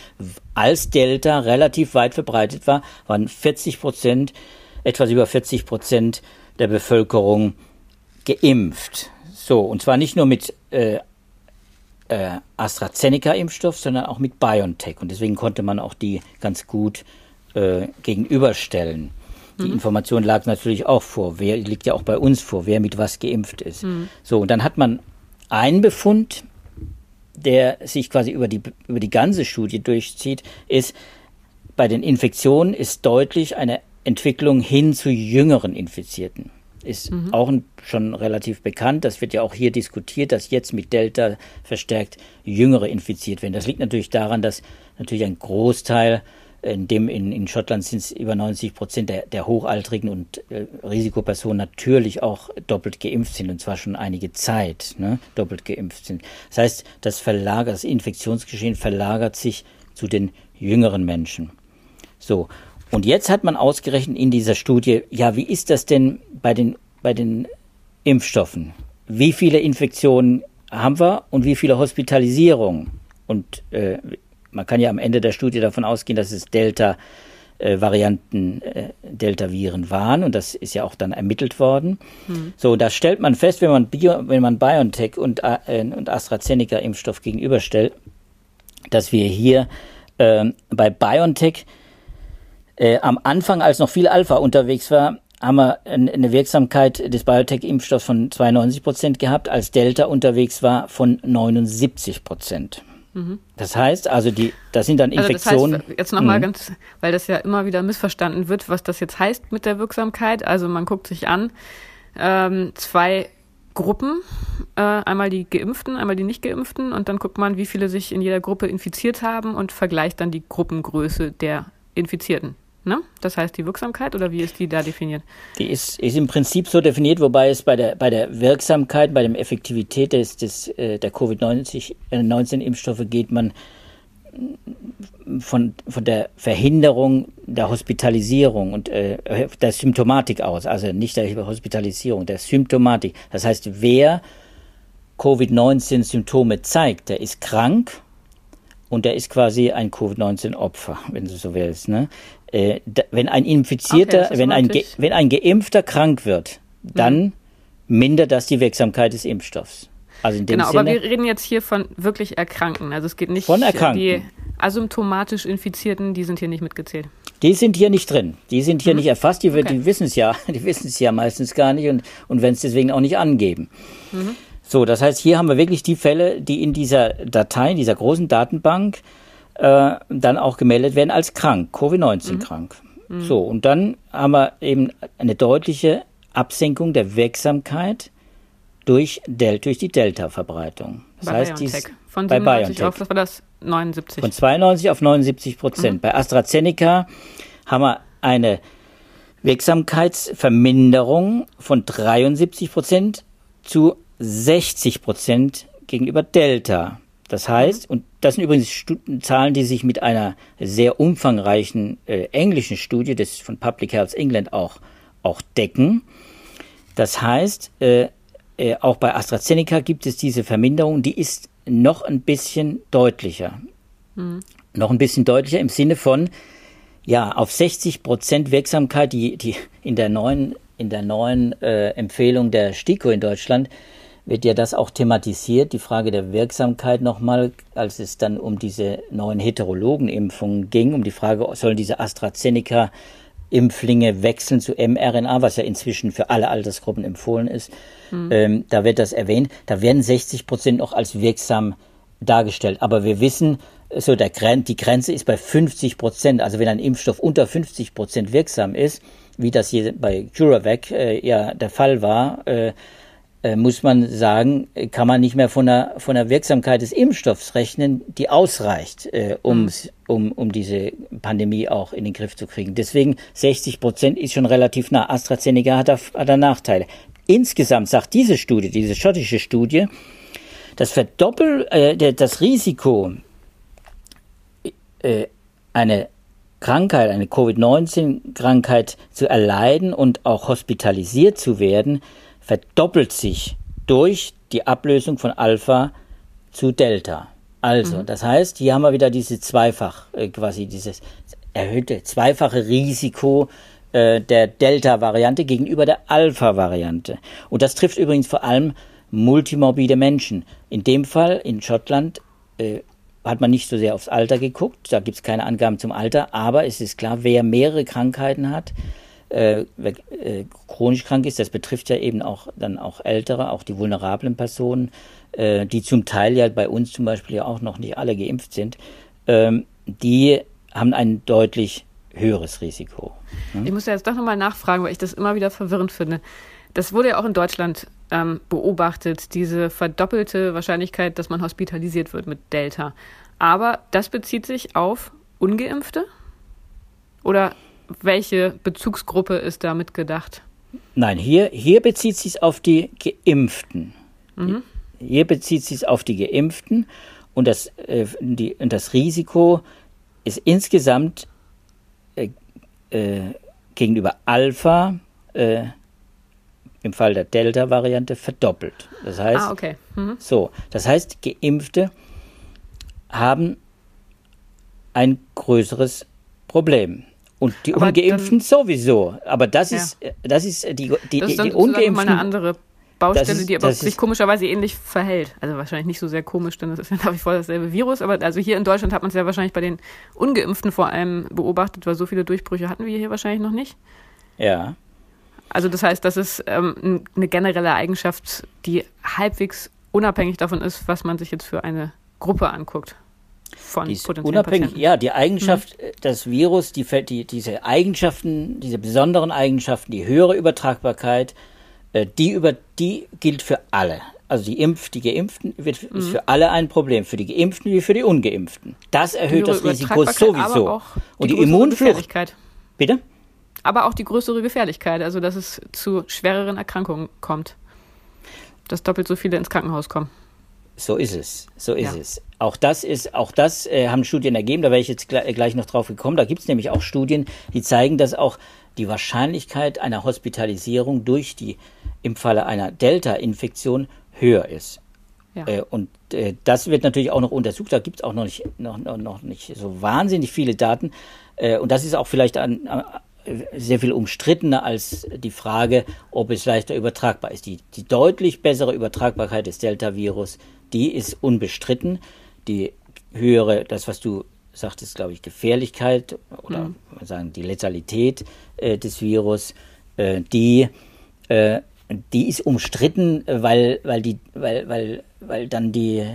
als Delta relativ weit verbreitet war, waren 40 Prozent, etwas über 40 Prozent der Bevölkerung geimpft. So, und zwar nicht nur mit äh, äh, AstraZeneca-Impfstoff, sondern auch mit BioNTech. Und deswegen konnte man auch die ganz gut äh, gegenüberstellen. Die mhm. Information lag natürlich auch vor. Wer liegt ja auch bei uns vor, wer mit was geimpft ist. Mhm. So, und dann hat man einen Befund, der sich quasi über die, über die ganze Studie durchzieht, ist, bei den Infektionen ist deutlich eine Entwicklung hin zu jüngeren Infizierten. Ist mhm. auch schon relativ bekannt. Das wird ja auch hier diskutiert, dass jetzt mit Delta verstärkt Jüngere infiziert werden. Das liegt natürlich daran, dass natürlich ein Großteil in dem in, in Schottland sind es über 90 Prozent der, der Hochaltrigen und äh, Risikopersonen natürlich auch doppelt geimpft sind und zwar schon einige Zeit ne, doppelt geimpft sind. Das heißt, das verlagert, das Infektionsgeschehen verlagert sich zu den jüngeren Menschen. So. Und jetzt hat man ausgerechnet in dieser Studie, ja, wie ist das denn bei den, bei den Impfstoffen? Wie viele Infektionen haben wir und wie viele Hospitalisierungen? Und äh, man kann ja am Ende der Studie davon ausgehen, dass es Delta äh, äh, Delta-Viren waren und das ist ja auch dann ermittelt worden. Hm. So, da stellt man fest, wenn man, Bio, wenn man BioNTech und, äh, und AstraZeneca-Impfstoff gegenüberstellt, dass wir hier äh, bei BioNTech äh, am Anfang, als noch viel Alpha unterwegs war, haben wir eine Wirksamkeit des BioNTech-Impfstoffs von 92 Prozent gehabt, als Delta unterwegs war von 79 Prozent. Das heißt, also die, das sind dann Infektionen. Also das heißt, jetzt nochmal mhm. ganz, weil das ja immer wieder missverstanden wird, was das jetzt heißt mit der Wirksamkeit. Also man guckt sich an, ähm, zwei Gruppen, äh, einmal die Geimpften, einmal die Nicht-Geimpften und dann guckt man, wie viele sich in jeder Gruppe infiziert haben und vergleicht dann die Gruppengröße der Infizierten. Ne? Das heißt die Wirksamkeit oder wie ist die da definiert? Die ist, ist im Prinzip so definiert, wobei es bei der, bei der Wirksamkeit, bei der Effektivität des, des, äh, der Covid-19-Impfstoffe geht man von, von der Verhinderung der Hospitalisierung und äh, der Symptomatik aus, also nicht der Hospitalisierung, der Symptomatik. Das heißt, wer Covid-19-Symptome zeigt, der ist krank und der ist quasi ein Covid-19-Opfer, wenn du so willst. Ne? Äh, da, wenn ein Infizierter, okay, wenn, ein wenn ein Geimpfter krank wird, dann mhm. mindert das die Wirksamkeit des Impfstoffs. Also in dem genau, Sinne, aber wir reden jetzt hier von wirklich Erkrankten. Also es geht nicht von Erkrankten. die asymptomatisch Infizierten, die sind hier nicht mitgezählt. Die sind hier nicht drin. Die sind hier mhm. nicht erfasst. Die, okay. die wissen es ja. Die wissen es ja meistens gar nicht und, und wenn es deswegen auch nicht angeben. Mhm. So, das heißt, hier haben wir wirklich die Fälle, die in dieser Datei, in dieser großen Datenbank, äh, dann auch gemeldet werden als krank, Covid-19 mhm. krank. Mhm. So, und dann haben wir eben eine deutliche Absenkung der Wirksamkeit durch, Del durch die Delta-Verbreitung. Das bei heißt, dies, von bei BioNTech. auf, was war das? 79. Von 92 auf 79 Prozent. Mhm. Bei AstraZeneca haben wir eine Wirksamkeitsverminderung von 73 Prozent zu 60 Prozent gegenüber Delta. Das heißt, und das sind übrigens Zahlen, die sich mit einer sehr umfangreichen äh, englischen Studie des, von Public Health England auch, auch decken. Das heißt, äh, äh, auch bei AstraZeneca gibt es diese Verminderung, die ist noch ein bisschen deutlicher. Mhm. Noch ein bisschen deutlicher im Sinne von, ja, auf 60 Prozent Wirksamkeit, die, die in der neuen, in der neuen äh, Empfehlung der STIKO in Deutschland wird ja das auch thematisiert, die Frage der Wirksamkeit nochmal, als es dann um diese neuen Heterologenimpfungen ging, um die Frage, sollen diese AstraZeneca Impflinge wechseln zu mRNA, was ja inzwischen für alle Altersgruppen empfohlen ist. Mhm. Ähm, da wird das erwähnt. Da werden 60 Prozent noch als wirksam dargestellt. Aber wir wissen, so der Gren die Grenze ist bei 50 Prozent. Also wenn ein Impfstoff unter 50 Prozent wirksam ist, wie das hier bei CuraVac äh, ja der Fall war, äh, muss man sagen, kann man nicht mehr von der, von der Wirksamkeit des Impfstoffs rechnen, die ausreicht, äh, um, um, um diese Pandemie auch in den Griff zu kriegen. Deswegen 60 Prozent ist schon relativ nah. AstraZeneca hat da, hat da Nachteile. Insgesamt sagt diese Studie, diese schottische Studie, das verdoppelt äh, das Risiko, äh, eine Krankheit, eine Covid-19-Krankheit zu erleiden und auch hospitalisiert zu werden, verdoppelt sich durch die Ablösung von Alpha zu Delta. Also, mhm. das heißt, hier haben wir wieder diese zweifach, äh, quasi dieses erhöhte zweifache Risiko äh, der Delta-Variante gegenüber der Alpha-Variante. Und das trifft übrigens vor allem multimorbide Menschen. In dem Fall in Schottland äh, hat man nicht so sehr aufs Alter geguckt, da gibt es keine Angaben zum Alter, aber es ist klar, wer mehrere Krankheiten hat, äh, äh, chronisch krank ist, das betrifft ja eben auch dann auch Ältere, auch die vulnerablen Personen, äh, die zum Teil ja bei uns zum Beispiel ja auch noch nicht alle geimpft sind, ähm, die haben ein deutlich höheres Risiko. Hm? Ich muss ja jetzt doch nochmal nachfragen, weil ich das immer wieder verwirrend finde. Das wurde ja auch in Deutschland ähm, beobachtet, diese verdoppelte Wahrscheinlichkeit, dass man hospitalisiert wird mit Delta. Aber das bezieht sich auf Ungeimpfte? Oder welche Bezugsgruppe ist damit gedacht? Nein, hier, hier bezieht sich auf die Geimpften. Mhm. Hier bezieht sich auf die Geimpften und das, äh, die, und das Risiko ist insgesamt äh, äh, gegenüber Alpha äh, im Fall der Delta-Variante verdoppelt. Das heißt, ah, okay. mhm. so, das heißt, Geimpfte haben ein größeres Problem. Und die aber Ungeimpften dann, sowieso. Aber das ja. ist, das ist die, die, das ist die Ungeimpften. Mal eine andere Baustelle, ist, die aber sich komischerweise ähnlich verhält. Also wahrscheinlich nicht so sehr komisch, denn das ist ja nach wie vor dasselbe Virus. Aber also hier in Deutschland hat man es ja wahrscheinlich bei den Ungeimpften vor allem beobachtet, weil so viele Durchbrüche hatten wir hier wahrscheinlich noch nicht. Ja. Also das heißt, das ist ähm, eine generelle Eigenschaft, die halbwegs unabhängig davon ist, was man sich jetzt für eine Gruppe anguckt von die unabhängig, Patienten. Ja, die Eigenschaft, mhm. das Virus, die, die, diese Eigenschaften, diese besonderen Eigenschaften, die höhere Übertragbarkeit, äh, die, über, die gilt für alle. Also die Impf, die Geimpften wird, mhm. ist für alle ein Problem, für die Geimpften wie für die Ungeimpften. Das erhöht das Risiko sowieso. Und die, die Immunflucht. Bitte? Aber auch die größere Gefährlichkeit, also dass es zu schwereren Erkrankungen kommt. Dass doppelt so viele ins Krankenhaus kommen. So ist es, so ist ja. es. Auch das ist, auch das äh, haben Studien ergeben, da wäre ich jetzt gleich, gleich noch drauf gekommen. Da gibt es nämlich auch Studien, die zeigen, dass auch die Wahrscheinlichkeit einer Hospitalisierung durch die im Falle einer Delta-Infektion höher ist. Ja. Äh, und äh, das wird natürlich auch noch untersucht. Da gibt es auch noch nicht, noch, noch nicht so wahnsinnig viele Daten. Äh, und das ist auch vielleicht an, an, sehr viel umstrittener als die Frage, ob es leichter übertragbar ist. Die, die deutlich bessere Übertragbarkeit des Delta-Virus, die ist unbestritten. Die höhere, das was du sagtest, glaube ich, Gefährlichkeit oder mhm. sagen die Letalität äh, des Virus, äh, die äh, die ist umstritten, weil, weil, die, weil, weil, weil dann die,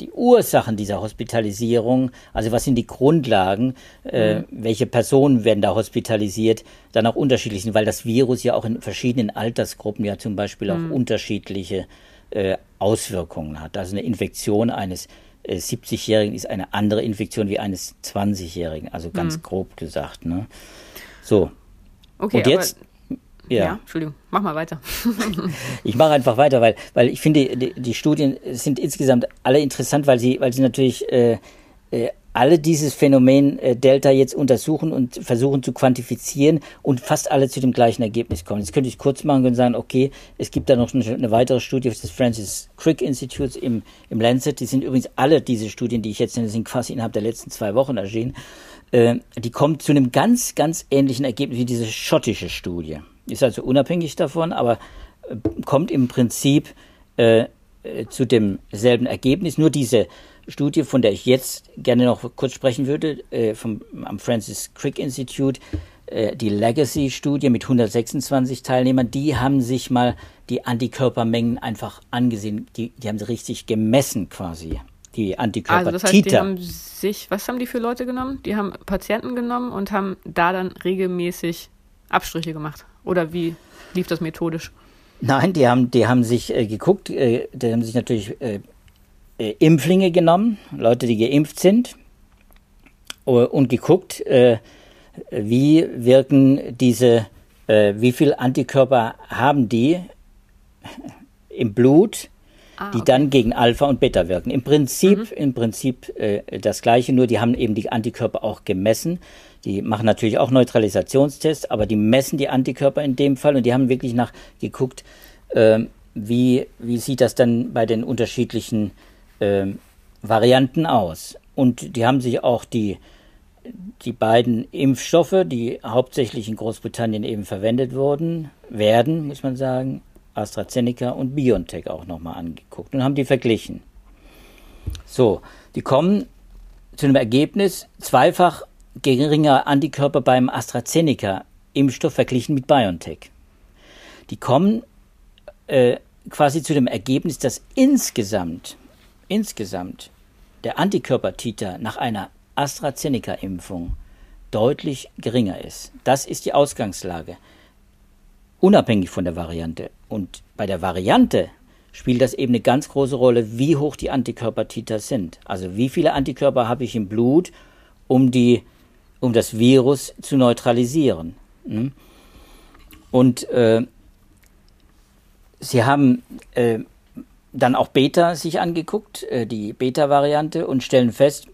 die Ursachen dieser Hospitalisierung, also was sind die Grundlagen, äh, mhm. welche Personen werden da hospitalisiert, dann auch unterschiedlich sind, weil das Virus ja auch in verschiedenen Altersgruppen ja zum Beispiel auch mhm. unterschiedliche äh, Auswirkungen hat. Also eine Infektion eines äh, 70-Jährigen ist eine andere Infektion wie eines 20-Jährigen, also ganz mhm. grob gesagt. Ne? So. Okay, Und jetzt ja. ja, Entschuldigung, mach mal weiter. ich mache einfach weiter, weil, weil ich finde, die, die, Studien sind insgesamt alle interessant, weil sie, weil sie natürlich äh, äh, alle dieses Phänomen äh, Delta jetzt untersuchen und versuchen zu quantifizieren und fast alle zu dem gleichen Ergebnis kommen. Jetzt könnte ich kurz machen und sagen, okay, es gibt da noch eine, weitere Studie des Francis Crick Institutes im, im Lancet. Die sind übrigens alle diese Studien, die ich jetzt nenne, sind quasi innerhalb der letzten zwei Wochen erschienen. Äh, die kommt zu einem ganz, ganz ähnlichen Ergebnis wie diese schottische Studie ist also unabhängig davon, aber äh, kommt im Prinzip äh, zu demselben Ergebnis. Nur diese Studie, von der ich jetzt gerne noch kurz sprechen würde, äh, vom, am Francis Crick Institute, äh, die Legacy-Studie mit 126 Teilnehmern, die haben sich mal die Antikörpermengen einfach angesehen. Die, die haben sie richtig gemessen quasi. Die Antikörper. Also das heißt, die haben sich, was haben die für Leute genommen? Die haben Patienten genommen und haben da dann regelmäßig Abstriche gemacht. Oder wie lief das methodisch? Nein, die haben, die haben sich äh, geguckt, äh, die haben sich natürlich äh, äh Impflinge genommen, Leute, die geimpft sind, äh, und geguckt, äh, wie wirken diese, wie viel Antikörper haben die im Blut, ah, die dann gegen Alpha und Beta wirken. Im Prinzip, mhm. im Prinzip das Gleiche, nur die haben eben die Antikörper auch gemessen. Die machen natürlich auch Neutralisationstests, aber die messen die Antikörper in dem Fall und die haben wirklich nachgeguckt, äh, wie, wie sieht das dann bei den unterschiedlichen äh, Varianten aus. Und die haben sich auch die, die beiden Impfstoffe, die hauptsächlich in Großbritannien eben verwendet wurden, werden, muss man sagen, AstraZeneca und BioNTech auch nochmal angeguckt und haben die verglichen. So, die kommen zu einem Ergebnis, zweifach geringer Antikörper beim AstraZeneca-Impfstoff verglichen mit BioNTech. Die kommen äh, quasi zu dem Ergebnis, dass insgesamt, insgesamt der Antikörpertiter nach einer AstraZeneca-Impfung deutlich geringer ist. Das ist die Ausgangslage, unabhängig von der Variante. Und bei der Variante spielt das eben eine ganz große Rolle, wie hoch die Antikörpertiter sind. Also wie viele Antikörper habe ich im Blut, um die um das Virus zu neutralisieren. Hm? Und äh, sie haben äh, dann auch Beta sich angeguckt, äh, die Beta-Variante, und stellen fest,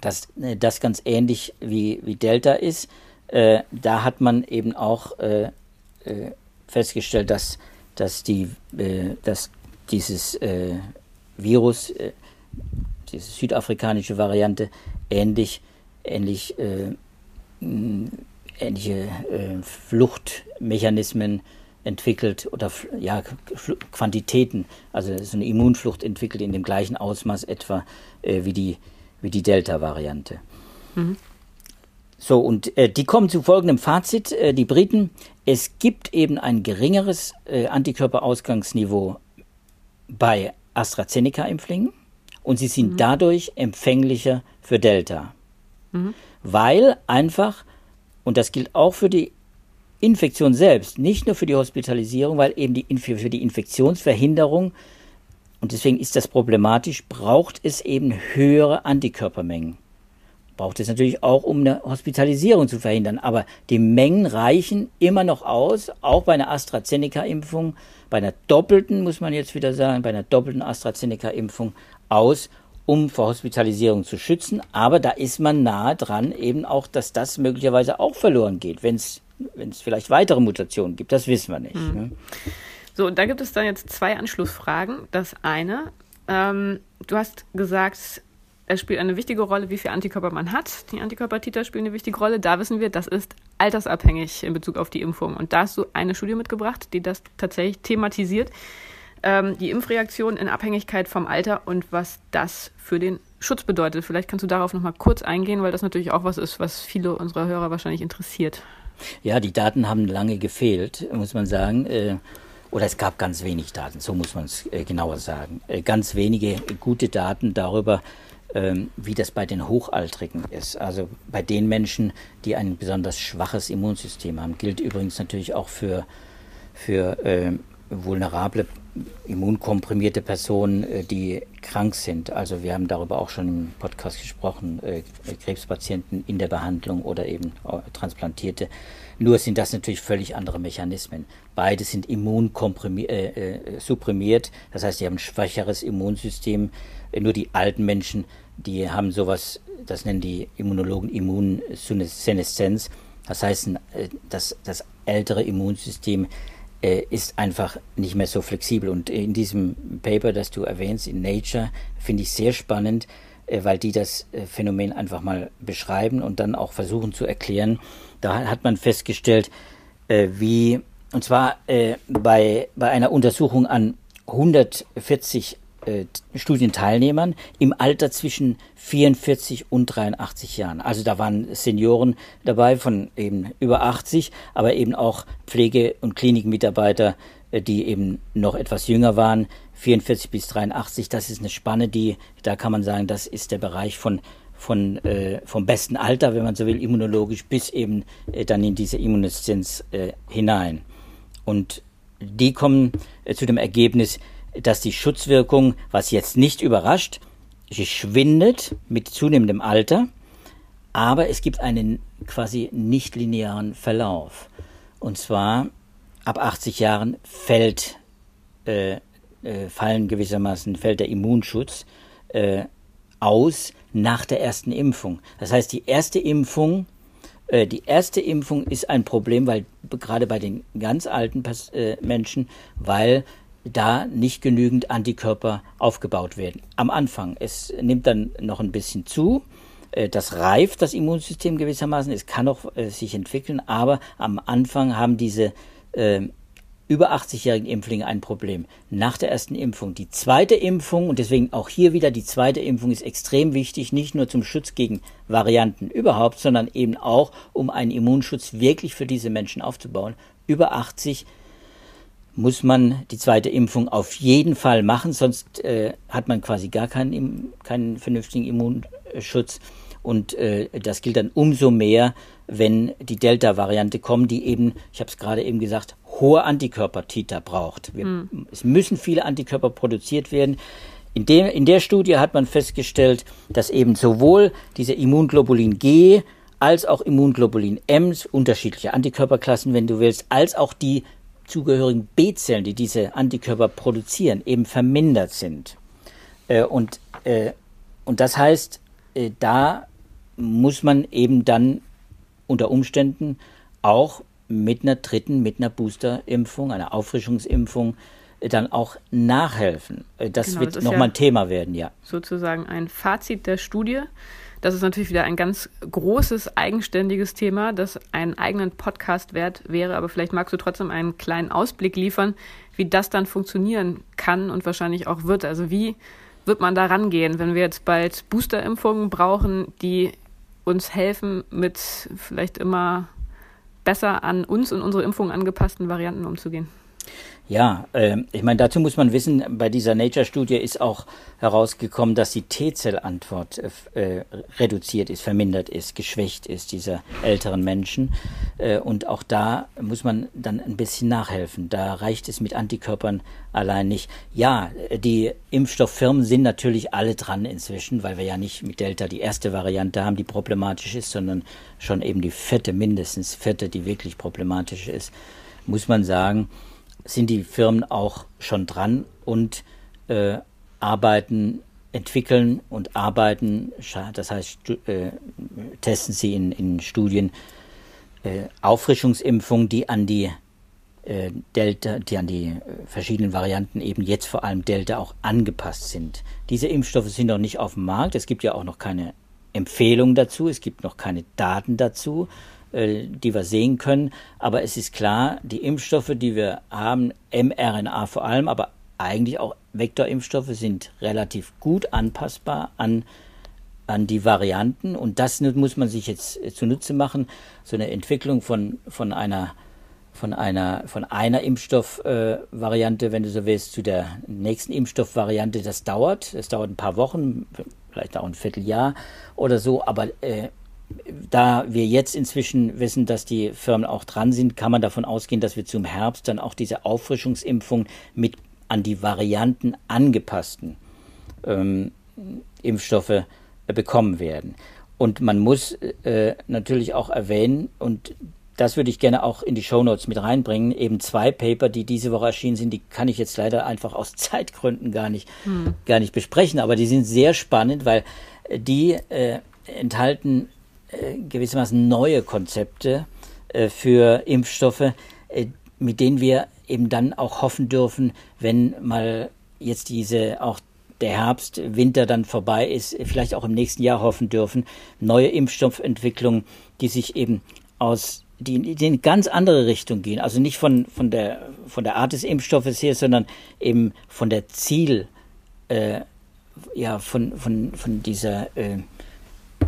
dass äh, das ganz ähnlich wie, wie Delta ist. Äh, da hat man eben auch festgestellt, dass, dass, die, dass dieses Virus, diese südafrikanische Variante, ähnlich ähnlich, äh, ähnliche äh, Fluchtmechanismen entwickelt oder ja, Quantitäten, also so eine Immunflucht entwickelt in dem gleichen Ausmaß etwa äh, wie die, wie die Delta-Variante. Mhm. So, und äh, die kommen zu folgendem Fazit, äh, die Briten, es gibt eben ein geringeres äh, Antikörperausgangsniveau bei AstraZeneca-Impflingen und sie sind mhm. dadurch empfänglicher für Delta. Mhm. Weil einfach, und das gilt auch für die Infektion selbst, nicht nur für die Hospitalisierung, weil eben die, für die Infektionsverhinderung, und deswegen ist das problematisch, braucht es eben höhere Antikörpermengen. Braucht es natürlich auch, um eine Hospitalisierung zu verhindern. Aber die Mengen reichen immer noch aus, auch bei einer AstraZeneca-Impfung, bei einer doppelten, muss man jetzt wieder sagen, bei einer doppelten AstraZeneca-Impfung aus, um vor Hospitalisierung zu schützen. Aber da ist man nahe dran, eben auch, dass das möglicherweise auch verloren geht, wenn es vielleicht weitere Mutationen gibt. Das wissen wir nicht. Mhm. Ne? So, und da gibt es dann jetzt zwei Anschlussfragen. Das eine, Ähm, du hast gesagt, es spielt eine wichtige Rolle, wie viel Antikörper man hat. Die Antikörpertiter spielen eine wichtige Rolle. Da wissen wir, das ist altersabhängig in Bezug auf die Impfung. Und da hast du eine Studie mitgebracht, die das tatsächlich thematisiert. Ähm, die Impfreaktion in Abhängigkeit vom Alter und was das für den Schutz bedeutet. Vielleicht kannst du darauf nochmal kurz eingehen, weil das natürlich auch was ist, was viele unserer Hörer wahrscheinlich interessiert. Ja, die Daten haben lange gefehlt, muss man sagen. Äh, oder es gab ganz wenig Daten, so muss man es äh, genauer sagen. Äh, ganz wenige gute Daten darüber, ähm, wie das bei den Hochaltrigen ist. Also bei den Menschen, die ein besonders schwaches Immunsystem haben. Gilt übrigens natürlich auch für, für äh, vulnerable, immunkomprimierte Personen, äh, die krank sind. Also wir haben darüber auch schon im Podcast gesprochen, äh, Krebspatienten in der Behandlung oder eben äh, Transplantierte. Nur sind das natürlich völlig andere Mechanismen. Beide sind immunsupprimiert, äh, das heißt, sie haben ein schwächeres Immunsystem nur die alten Menschen, die haben sowas, das nennen die Immunologen Immunseneszenz. Das heißt, das, das ältere Immunsystem ist einfach nicht mehr so flexibel. Und in diesem Paper, das du erwähnst, in Nature, finde ich sehr spannend, äh, weil die das Phänomen einfach mal beschreiben und dann auch versuchen zu erklären. Da hat man festgestellt, wie, und zwar bei, bei einer Untersuchung an 140 äh, Studienteilnehmern im Alter zwischen 44 und 83 Jahren. Also da waren Senioren dabei von eben über 80, aber eben auch Pflege- und Klinikmitarbeiter, äh, die eben noch etwas jünger waren, 44 bis 83. Das ist eine Spanne, die, da kann man sagen, das ist der Bereich von von, äh, vom besten Alter, wenn man so will, immunologisch, bis eben äh, dann in diese Immuneszenz hinein. Und die kommen zu dem Ergebnis, dass die Schutzwirkung, was jetzt nicht überrascht, schwindet mit zunehmendem Alter, aber es gibt einen quasi nicht linearen Verlauf. Und zwar ab 80 Jahren fällt, äh, äh, fallen gewissermaßen, fällt der Immunschutz äh, aus nach der ersten Impfung. Das heißt, die erste Impfung äh, die erste Impfung ist ein Problem, weil gerade bei den ganz alten äh, Menschen, weil da nicht genügend Antikörper aufgebaut werden. Am Anfang. Es nimmt dann noch ein bisschen zu. Äh, das reift das Immunsystem gewissermaßen. Es kann auch äh, sich entwickeln, aber am Anfang haben diese äh, über 80-jährigen Impflinge ein Problem. Nach der ersten Impfung. Die zweite Impfung, und deswegen auch hier wieder die zweite Impfung ist extrem wichtig, nicht nur zum Schutz gegen Varianten überhaupt, sondern eben auch, um einen Immunschutz wirklich für diese Menschen aufzubauen. Über 80 muss man die zweite Impfung auf jeden Fall machen, sonst äh, hat man quasi gar keinen, keinen vernünftigen Immunschutz. Und äh, das gilt dann umso mehr, wenn die Delta-Variante kommt, die eben, ich habe es gerade eben gesagt, hohe Antikörpertiter braucht. Wir, mhm. Es müssen viele Antikörper produziert werden. In, dem, in der Studie hat man festgestellt, dass eben sowohl diese Immunglobulin G als auch Immunglobulin M, unterschiedliche Antikörperklassen, wenn du willst, als auch die zugehörigen B-Zellen, die diese Antikörper produzieren, eben vermindert sind. Äh, und, äh, und das heißt, äh, da muss man eben dann unter Umständen auch mit einer dritten, mit einer Boosterimpfung, einer Auffrischungsimpfung, äh, dann auch nachhelfen. Äh, das genau, wird nochmal ja ein Thema werden, ja. Sozusagen ein Fazit der Studie. Das ist natürlich wieder ein ganz großes, eigenständiges Thema, das einen eigenen Podcast wert wäre. Aber vielleicht magst du trotzdem einen kleinen Ausblick liefern, wie das dann funktionieren kann und wahrscheinlich auch wird. Also wie wird man da rangehen, wenn wir jetzt bald Boosterimpfungen brauchen, die uns helfen, mit vielleicht immer besser an uns und unsere Impfungen angepassten Varianten umzugehen? Ja, äh, ich meine, dazu muss man wissen, bei dieser Nature-Studie ist auch herausgekommen, dass die T-Zell-Antwort äh, reduziert ist, vermindert ist, geschwächt ist, dieser älteren Menschen. Äh, und auch da muss man dann ein bisschen nachhelfen. Da reicht es mit Antikörpern allein nicht. Ja, die Impfstofffirmen sind natürlich alle dran inzwischen, weil wir ja nicht mit Delta die erste Variante haben, die problematisch ist, sondern schon eben die vierte, mindestens vierte, die wirklich problematisch ist, muss man sagen sind die Firmen auch schon dran und äh, arbeiten, entwickeln und arbeiten, das heißt, äh, testen sie in, in Studien äh, Auffrischungsimpfungen, die an die äh, Delta, die an die äh, verschiedenen Varianten eben jetzt vor allem Delta auch angepasst sind. Diese Impfstoffe sind noch nicht auf dem Markt. Es gibt ja auch noch keine Empfehlung dazu. Es gibt noch keine Daten dazu, die wir sehen können. Aber es ist klar, die Impfstoffe, die wir haben, mRNA vor allem, aber eigentlich auch Vektorimpfstoffe sind relativ gut anpassbar an an die Varianten und das muss man sich jetzt zunutze machen. So eine Entwicklung von, von einer von einer, von einer Impfstoffvariante, äh, wenn du so willst, zu der nächsten Impfstoffvariante, das dauert. Das dauert ein paar Wochen, vielleicht auch ein Vierteljahr oder so, aber äh, da wir jetzt inzwischen wissen, dass die Firmen auch dran sind, kann man davon ausgehen, dass wir zum Herbst dann auch diese Auffrischungsimpfung mit an die Varianten angepassten ähm, Impfstoffe äh, bekommen werden. Und man muss äh, natürlich auch erwähnen, und das würde ich gerne auch in die Shownotes mit reinbringen. Eben zwei Paper, die diese Woche erschienen sind, die kann ich jetzt leider einfach aus Zeitgründen gar nicht, hm. gar nicht besprechen. Aber die sind sehr spannend, weil die äh, enthalten gewissermaßen neue Konzepte äh, für Impfstoffe, äh, mit denen wir eben dann auch hoffen dürfen, wenn mal jetzt diese auch der Herbst, Winter dann vorbei ist, vielleicht auch im nächsten Jahr hoffen dürfen, neue Impfstoffentwicklungen, die sich eben aus die in ganz andere Richtung gehen. Also nicht von, von, der, von der Art des Impfstoffes her, sondern eben von der Ziel, äh, ja, von, von, von dieser, äh,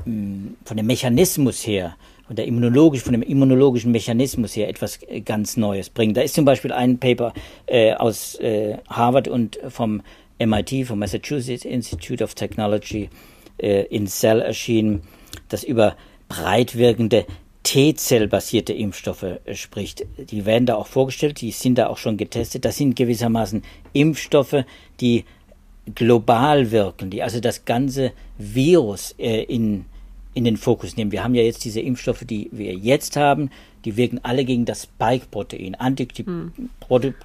von dem Mechanismus her, von, der immunologisch, von dem immunologischen Mechanismus her etwas äh, ganz Neues bringen. Da ist zum Beispiel ein Paper äh, aus äh, Harvard und vom MIT, vom Massachusetts Institute of Technology äh, in Cell erschienen, das über breitwirkende T-Zell-basierte Impfstoffe äh, spricht. Die werden da auch vorgestellt, die sind da auch schon getestet. Das sind gewissermaßen Impfstoffe, die global wirken, die also das ganze Virus äh, in, in den Fokus nehmen. Wir haben ja jetzt diese Impfstoffe, die wir jetzt haben, die wirken alle gegen das Spike-Protein. Die, hm.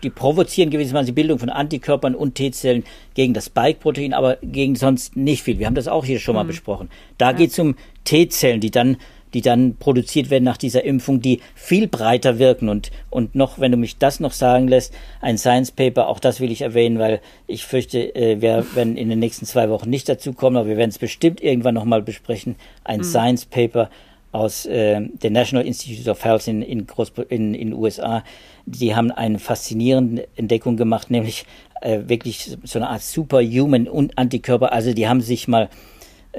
die, provozieren gewissermaßen die Bildung von Antikörpern und T-Zellen gegen das Spike-Protein, aber gegen sonst nicht viel. Wir haben das auch hier schon hm. mal besprochen. Da ja. geht es um T-Zellen, die dann die dann produziert werden nach dieser Impfung, die viel breiter wirken. Und, und noch, wenn du mich das noch sagen lässt, ein Science Paper, auch das will ich erwähnen, weil ich fürchte, äh, wir werden in den nächsten zwei Wochen nicht dazu kommen, aber wir werden es bestimmt irgendwann nochmal besprechen. Ein mhm. Science Paper aus äh, der National Institute of Health in, in, in, in USA. Die haben eine faszinierende Entdeckung gemacht, nämlich äh, wirklich so eine Art Superhuman und Antikörper. Also die haben sich mal,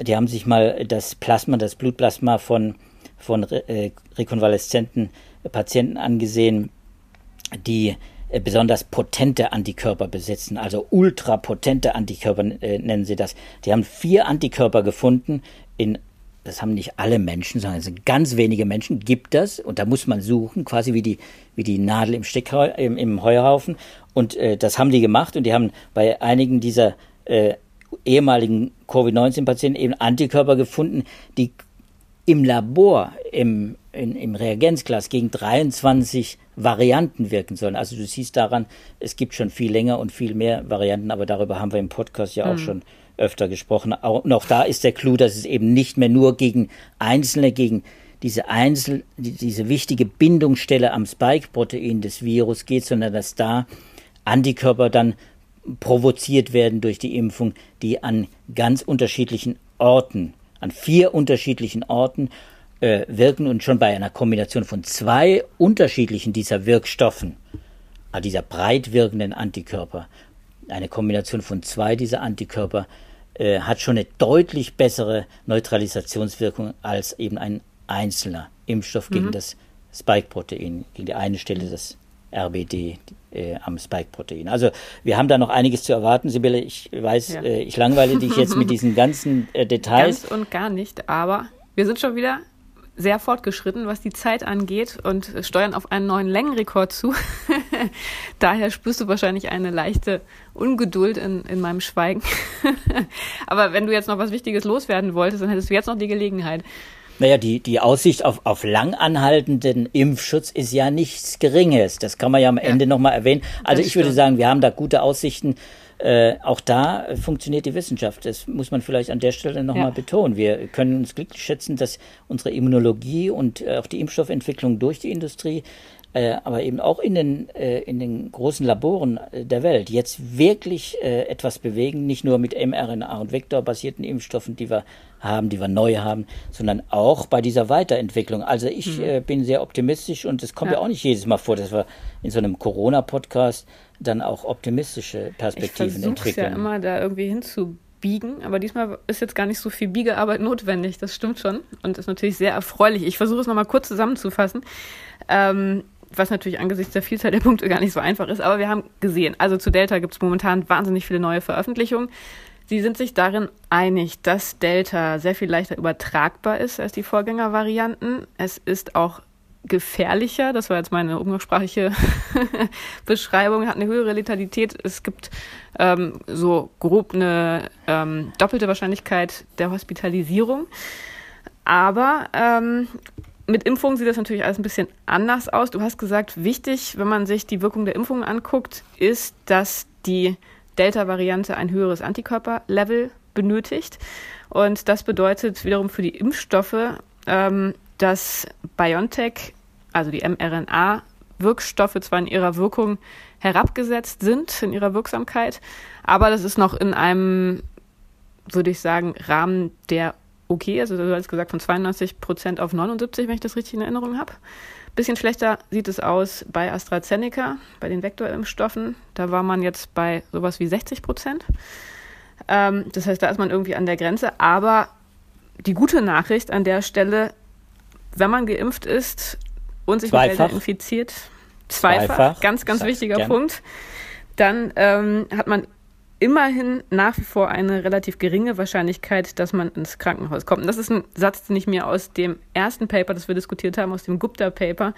die haben sich mal das Plasma, das Blutplasma von, von äh, rekonvaleszenten Patienten angesehen, die äh, besonders potente Antikörper besitzen, also ultrapotente Antikörper äh, nennen sie das. Die haben vier Antikörper gefunden in das haben nicht alle Menschen, sondern es sind ganz wenige Menschen, gibt das und da muss man suchen, quasi wie die, wie die Nadel im, Steckheu, im, im Heuhaufen. Und äh, das haben die gemacht und die haben bei einigen dieser äh, ehemaligen Covid-19-Patienten eben Antikörper gefunden, die im Labor, im, in, im Reagenzglas gegen 23 Varianten wirken sollen. Also du siehst daran, es gibt schon viel länger und viel mehr Varianten, aber darüber haben wir im Podcast ja auch mhm. schon öfter gesprochen. Und auch da ist der Clou, dass es eben nicht mehr nur gegen Einzelne, gegen diese Einzel, diese wichtige Bindungsstelle am Spike-Protein des Virus geht, sondern dass da Antikörper dann provoziert werden durch die Impfung, die an ganz unterschiedlichen Orten, an vier unterschiedlichen Orten äh, wirken und schon bei einer Kombination von zwei unterschiedlichen dieser Wirkstoffen, äh, dieser breit wirkenden Antikörper, eine Kombination von zwei dieser Antikörper äh, hat schon eine deutlich bessere Neutralisationswirkung als eben ein einzelner Impfstoff mhm. gegen das Spike-Protein, gegen die eine Stelle des RBD äh, am Spike-Protein. Also wir haben da noch einiges zu erwarten, Sibylle. Ich weiß, ja. äh, ich langweile dich jetzt mit diesen ganzen äh, Details. Ganz und gar nicht, aber wir sind schon wieder sehr fortgeschritten, was die Zeit angeht und steuern auf einen neuen Längenrekord zu. Daher spürst du wahrscheinlich eine leichte Ungeduld in, in meinem Schweigen. Aber wenn du jetzt noch was Wichtiges loswerden wolltest, dann hättest du jetzt noch die Gelegenheit. Naja, die, die Aussicht auf, auf langanhaltenden Impfschutz ist ja nichts Geringes. Das kann man ja am Ende ja. nochmal erwähnen. Also ich würde sagen, wir haben da gute Aussichten. Äh, auch da funktioniert die Wissenschaft. Das muss man vielleicht an der Stelle nochmal ja. betonen. Wir können uns glücklich schätzen, dass unsere Immunologie und äh, auch die Impfstoffentwicklung durch die Industrie äh, aber eben auch in den, äh, in den großen Laboren äh, der Welt jetzt wirklich äh, etwas bewegen, nicht nur mit mRNA und vektorbasierten Impfstoffen, die wir haben, die wir neu haben, sondern auch bei dieser Weiterentwicklung. Also ich mhm. äh, bin sehr optimistisch und es kommt ja. ja. auch nicht jedes Mal vor, dass wir in so einem Corona-Podcast dann auch optimistische Perspektiven ich entwickeln. ja immer da irgendwie hinzubiegen, aber diesmal ist jetzt gar nicht so viel Biegearbeit notwendig, das stimmt schon und ist natürlich sehr erfreulich. Ich versuche es nochmal kurz zusammenzufassen. Ähm, was natürlich angesichts der Vielzahl der Punkte gar nicht so einfach ist, aber wir haben gesehen, also zu Delta gibt es momentan wahnsinnig viele neue Veröffentlichungen. Sie sind sich darin einig, dass Delta sehr viel leichter übertragbar ist als die Vorgängervarianten. Es ist auch gefährlicher, das war jetzt meine umgangssprachliche Beschreibung, hat eine höhere Letalität. Es gibt ähm, so grob eine ähm, doppelte Wahrscheinlichkeit der Hospitalisierung. Aber ähm, mit Impfungen sieht das natürlich alles ein bisschen anders aus. Du hast gesagt, wichtig, wenn man sich die Wirkung der Impfungen anguckt, ist, dass die Delta-Variante ein höheres Antikörperlevel benötigt. Und das bedeutet wiederum für die Impfstoffe, ähm, dass BioNTech, also die mRNA-Wirkstoffe, zwar in ihrer Wirkung herabgesetzt sind, in ihrer Wirksamkeit, aber das ist noch in einem, würde ich sagen, Rahmen, der okay. Also du hast gesagt von 92 Prozent auf 79, wenn ich das richtig in Erinnerung habe. Bisschen schlechter sieht es aus bei AstraZeneca, bei den Vektorimpfstoffen. Da war man jetzt bei sowas wie 60 Prozent. Ähm, das heißt, da ist man irgendwie an der Grenze. Aber die gute Nachricht an der Stelle, wenn man geimpft ist und sich zweifach. mit Delta infiziert, zweifach, zweifach. ganz, ganz wichtiger Punkt, dann ähm, hat man immerhin nach wie vor eine relativ geringe Wahrscheinlichkeit, dass man ins Krankenhaus kommt. Und das ist ein Satz, den ich mir aus dem ersten Paper, das wir diskutiert haben, aus dem Gupta-Paper,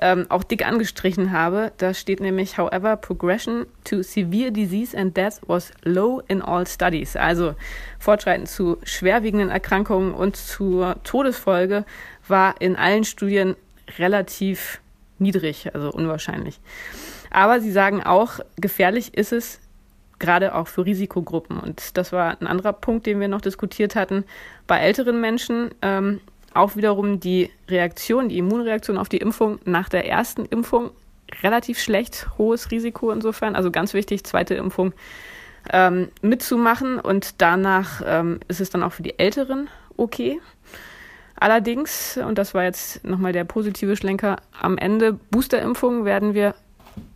ähm, auch dick angestrichen habe. Da steht nämlich, however, progression to severe disease and death was low in all studies. Also Fortschreiten zu schwerwiegenden Erkrankungen und zur Todesfolge war in allen Studien relativ niedrig, also unwahrscheinlich. Aber sie sagen auch, gefährlich ist es gerade auch für Risikogruppen. Und das war ein anderer Punkt, den wir noch diskutiert hatten. Bei älteren Menschen ähm, auch wiederum die Reaktion, die Immunreaktion auf die Impfung nach der ersten Impfung relativ schlecht, hohes Risiko insofern. Also ganz wichtig, zweite Impfung ähm, mitzumachen und danach ähm, ist es dann auch für die Älteren okay. Allerdings, und das war jetzt nochmal der positive Schlenker, am Ende Boosterimpfungen werden wir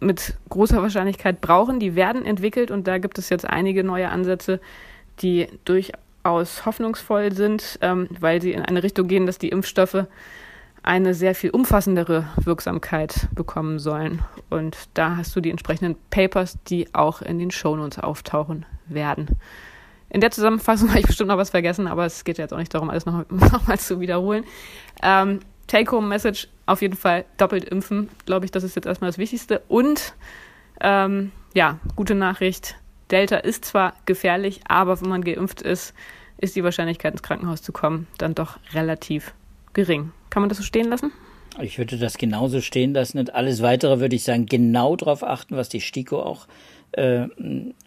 mit großer Wahrscheinlichkeit brauchen. Die werden entwickelt und da gibt es jetzt einige neue Ansätze, die durchaus hoffnungsvoll sind, ähm, weil sie in eine Richtung gehen, dass die Impfstoffe eine sehr viel umfassendere Wirksamkeit bekommen sollen. Und da hast du die entsprechenden Papers, die auch in den Shownotes auftauchen werden. In der Zusammenfassung habe ich bestimmt noch was vergessen, aber es geht jetzt auch nicht darum, alles nochmal noch zu wiederholen. Ähm, Take-Home-Message auf jeden Fall doppelt impfen, glaube ich, das ist jetzt erstmal das Wichtigste. Und ähm, ja, gute Nachricht, Delta ist zwar gefährlich, aber wenn man geimpft ist, ist die Wahrscheinlichkeit ins Krankenhaus zu kommen dann doch relativ gering. Kann man das so stehen lassen? Ich würde das genauso stehen lassen und alles weitere würde ich sagen, genau darauf achten, was die STIKO auch, äh,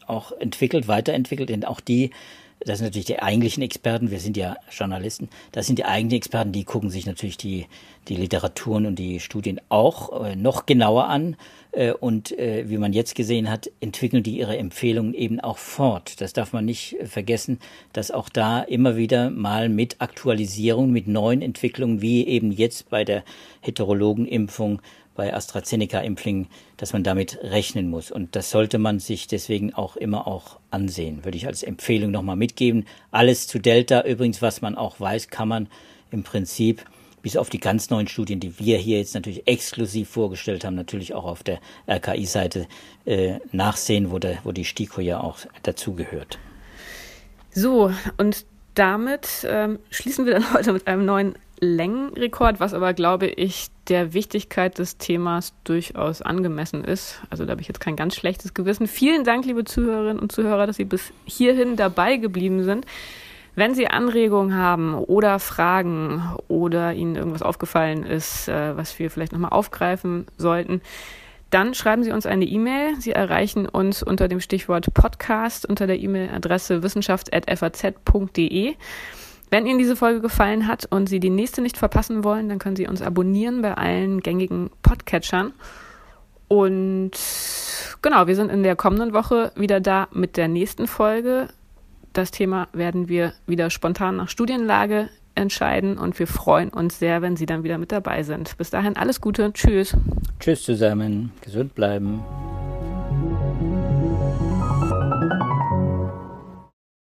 auch entwickelt, weiterentwickelt, denn auch die das sind natürlich die eigentlichen Experten, wir sind ja Journalisten, das sind die eigentlichen Experten, die gucken sich natürlich die, die Literaturen und die Studien auch äh, noch genauer an. Äh, und äh, wie man jetzt gesehen hat, entwickeln die ihre Empfehlungen eben auch fort. Das darf man nicht vergessen, dass auch da immer wieder mal mit Aktualisierung, mit neuen Entwicklungen, wie eben jetzt bei der Heterologenimpfung, bei AstraZeneca-Impflingen, dass man damit rechnen muss. Und das sollte man sich deswegen auch immer auch ansehen, würde ich als Empfehlung nochmal mitgeben. Alles zu Delta, übrigens, was man auch weiß, kann man im Prinzip bis auf die ganz neuen Studien, die wir hier jetzt natürlich exklusiv vorgestellt haben, natürlich auch auf der RKI-Seite äh, nachsehen, wo, der, wo die STIKO ja auch dazugehört. So, und damit ähm, schließen wir dann heute mit einem neuen Längenrekord, was aber, glaube ich, der Wichtigkeit des Themas durchaus angemessen ist. Also da habe ich jetzt kein ganz schlechtes Gewissen. Vielen Dank, liebe Zuhörerinnen und Zuhörer, dass Sie bis hierhin dabei geblieben sind. Wenn Sie Anregungen haben oder Fragen oder Ihnen irgendwas aufgefallen ist, äh, was wir vielleicht nochmal aufgreifen sollten, dann schreiben Sie uns eine E-Mail. Sie erreichen uns unter dem Stichwort Podcast unter der E-Mail-Adresse wissenschaft.faz.de. Wenn Ihnen diese Folge gefallen hat und Sie die nächste nicht verpassen wollen, dann können Sie uns abonnieren bei allen gängigen Podcatchern. Und genau, wir sind in der kommenden Woche wieder da mit der nächsten Folge. Das Thema werden wir wieder spontan nach Studienlage entscheiden und wir freuen uns sehr, wenn Sie dann wieder mit dabei sind. Bis dahin alles Gute. Tschüss. Tschüss zusammen. Gesund bleiben.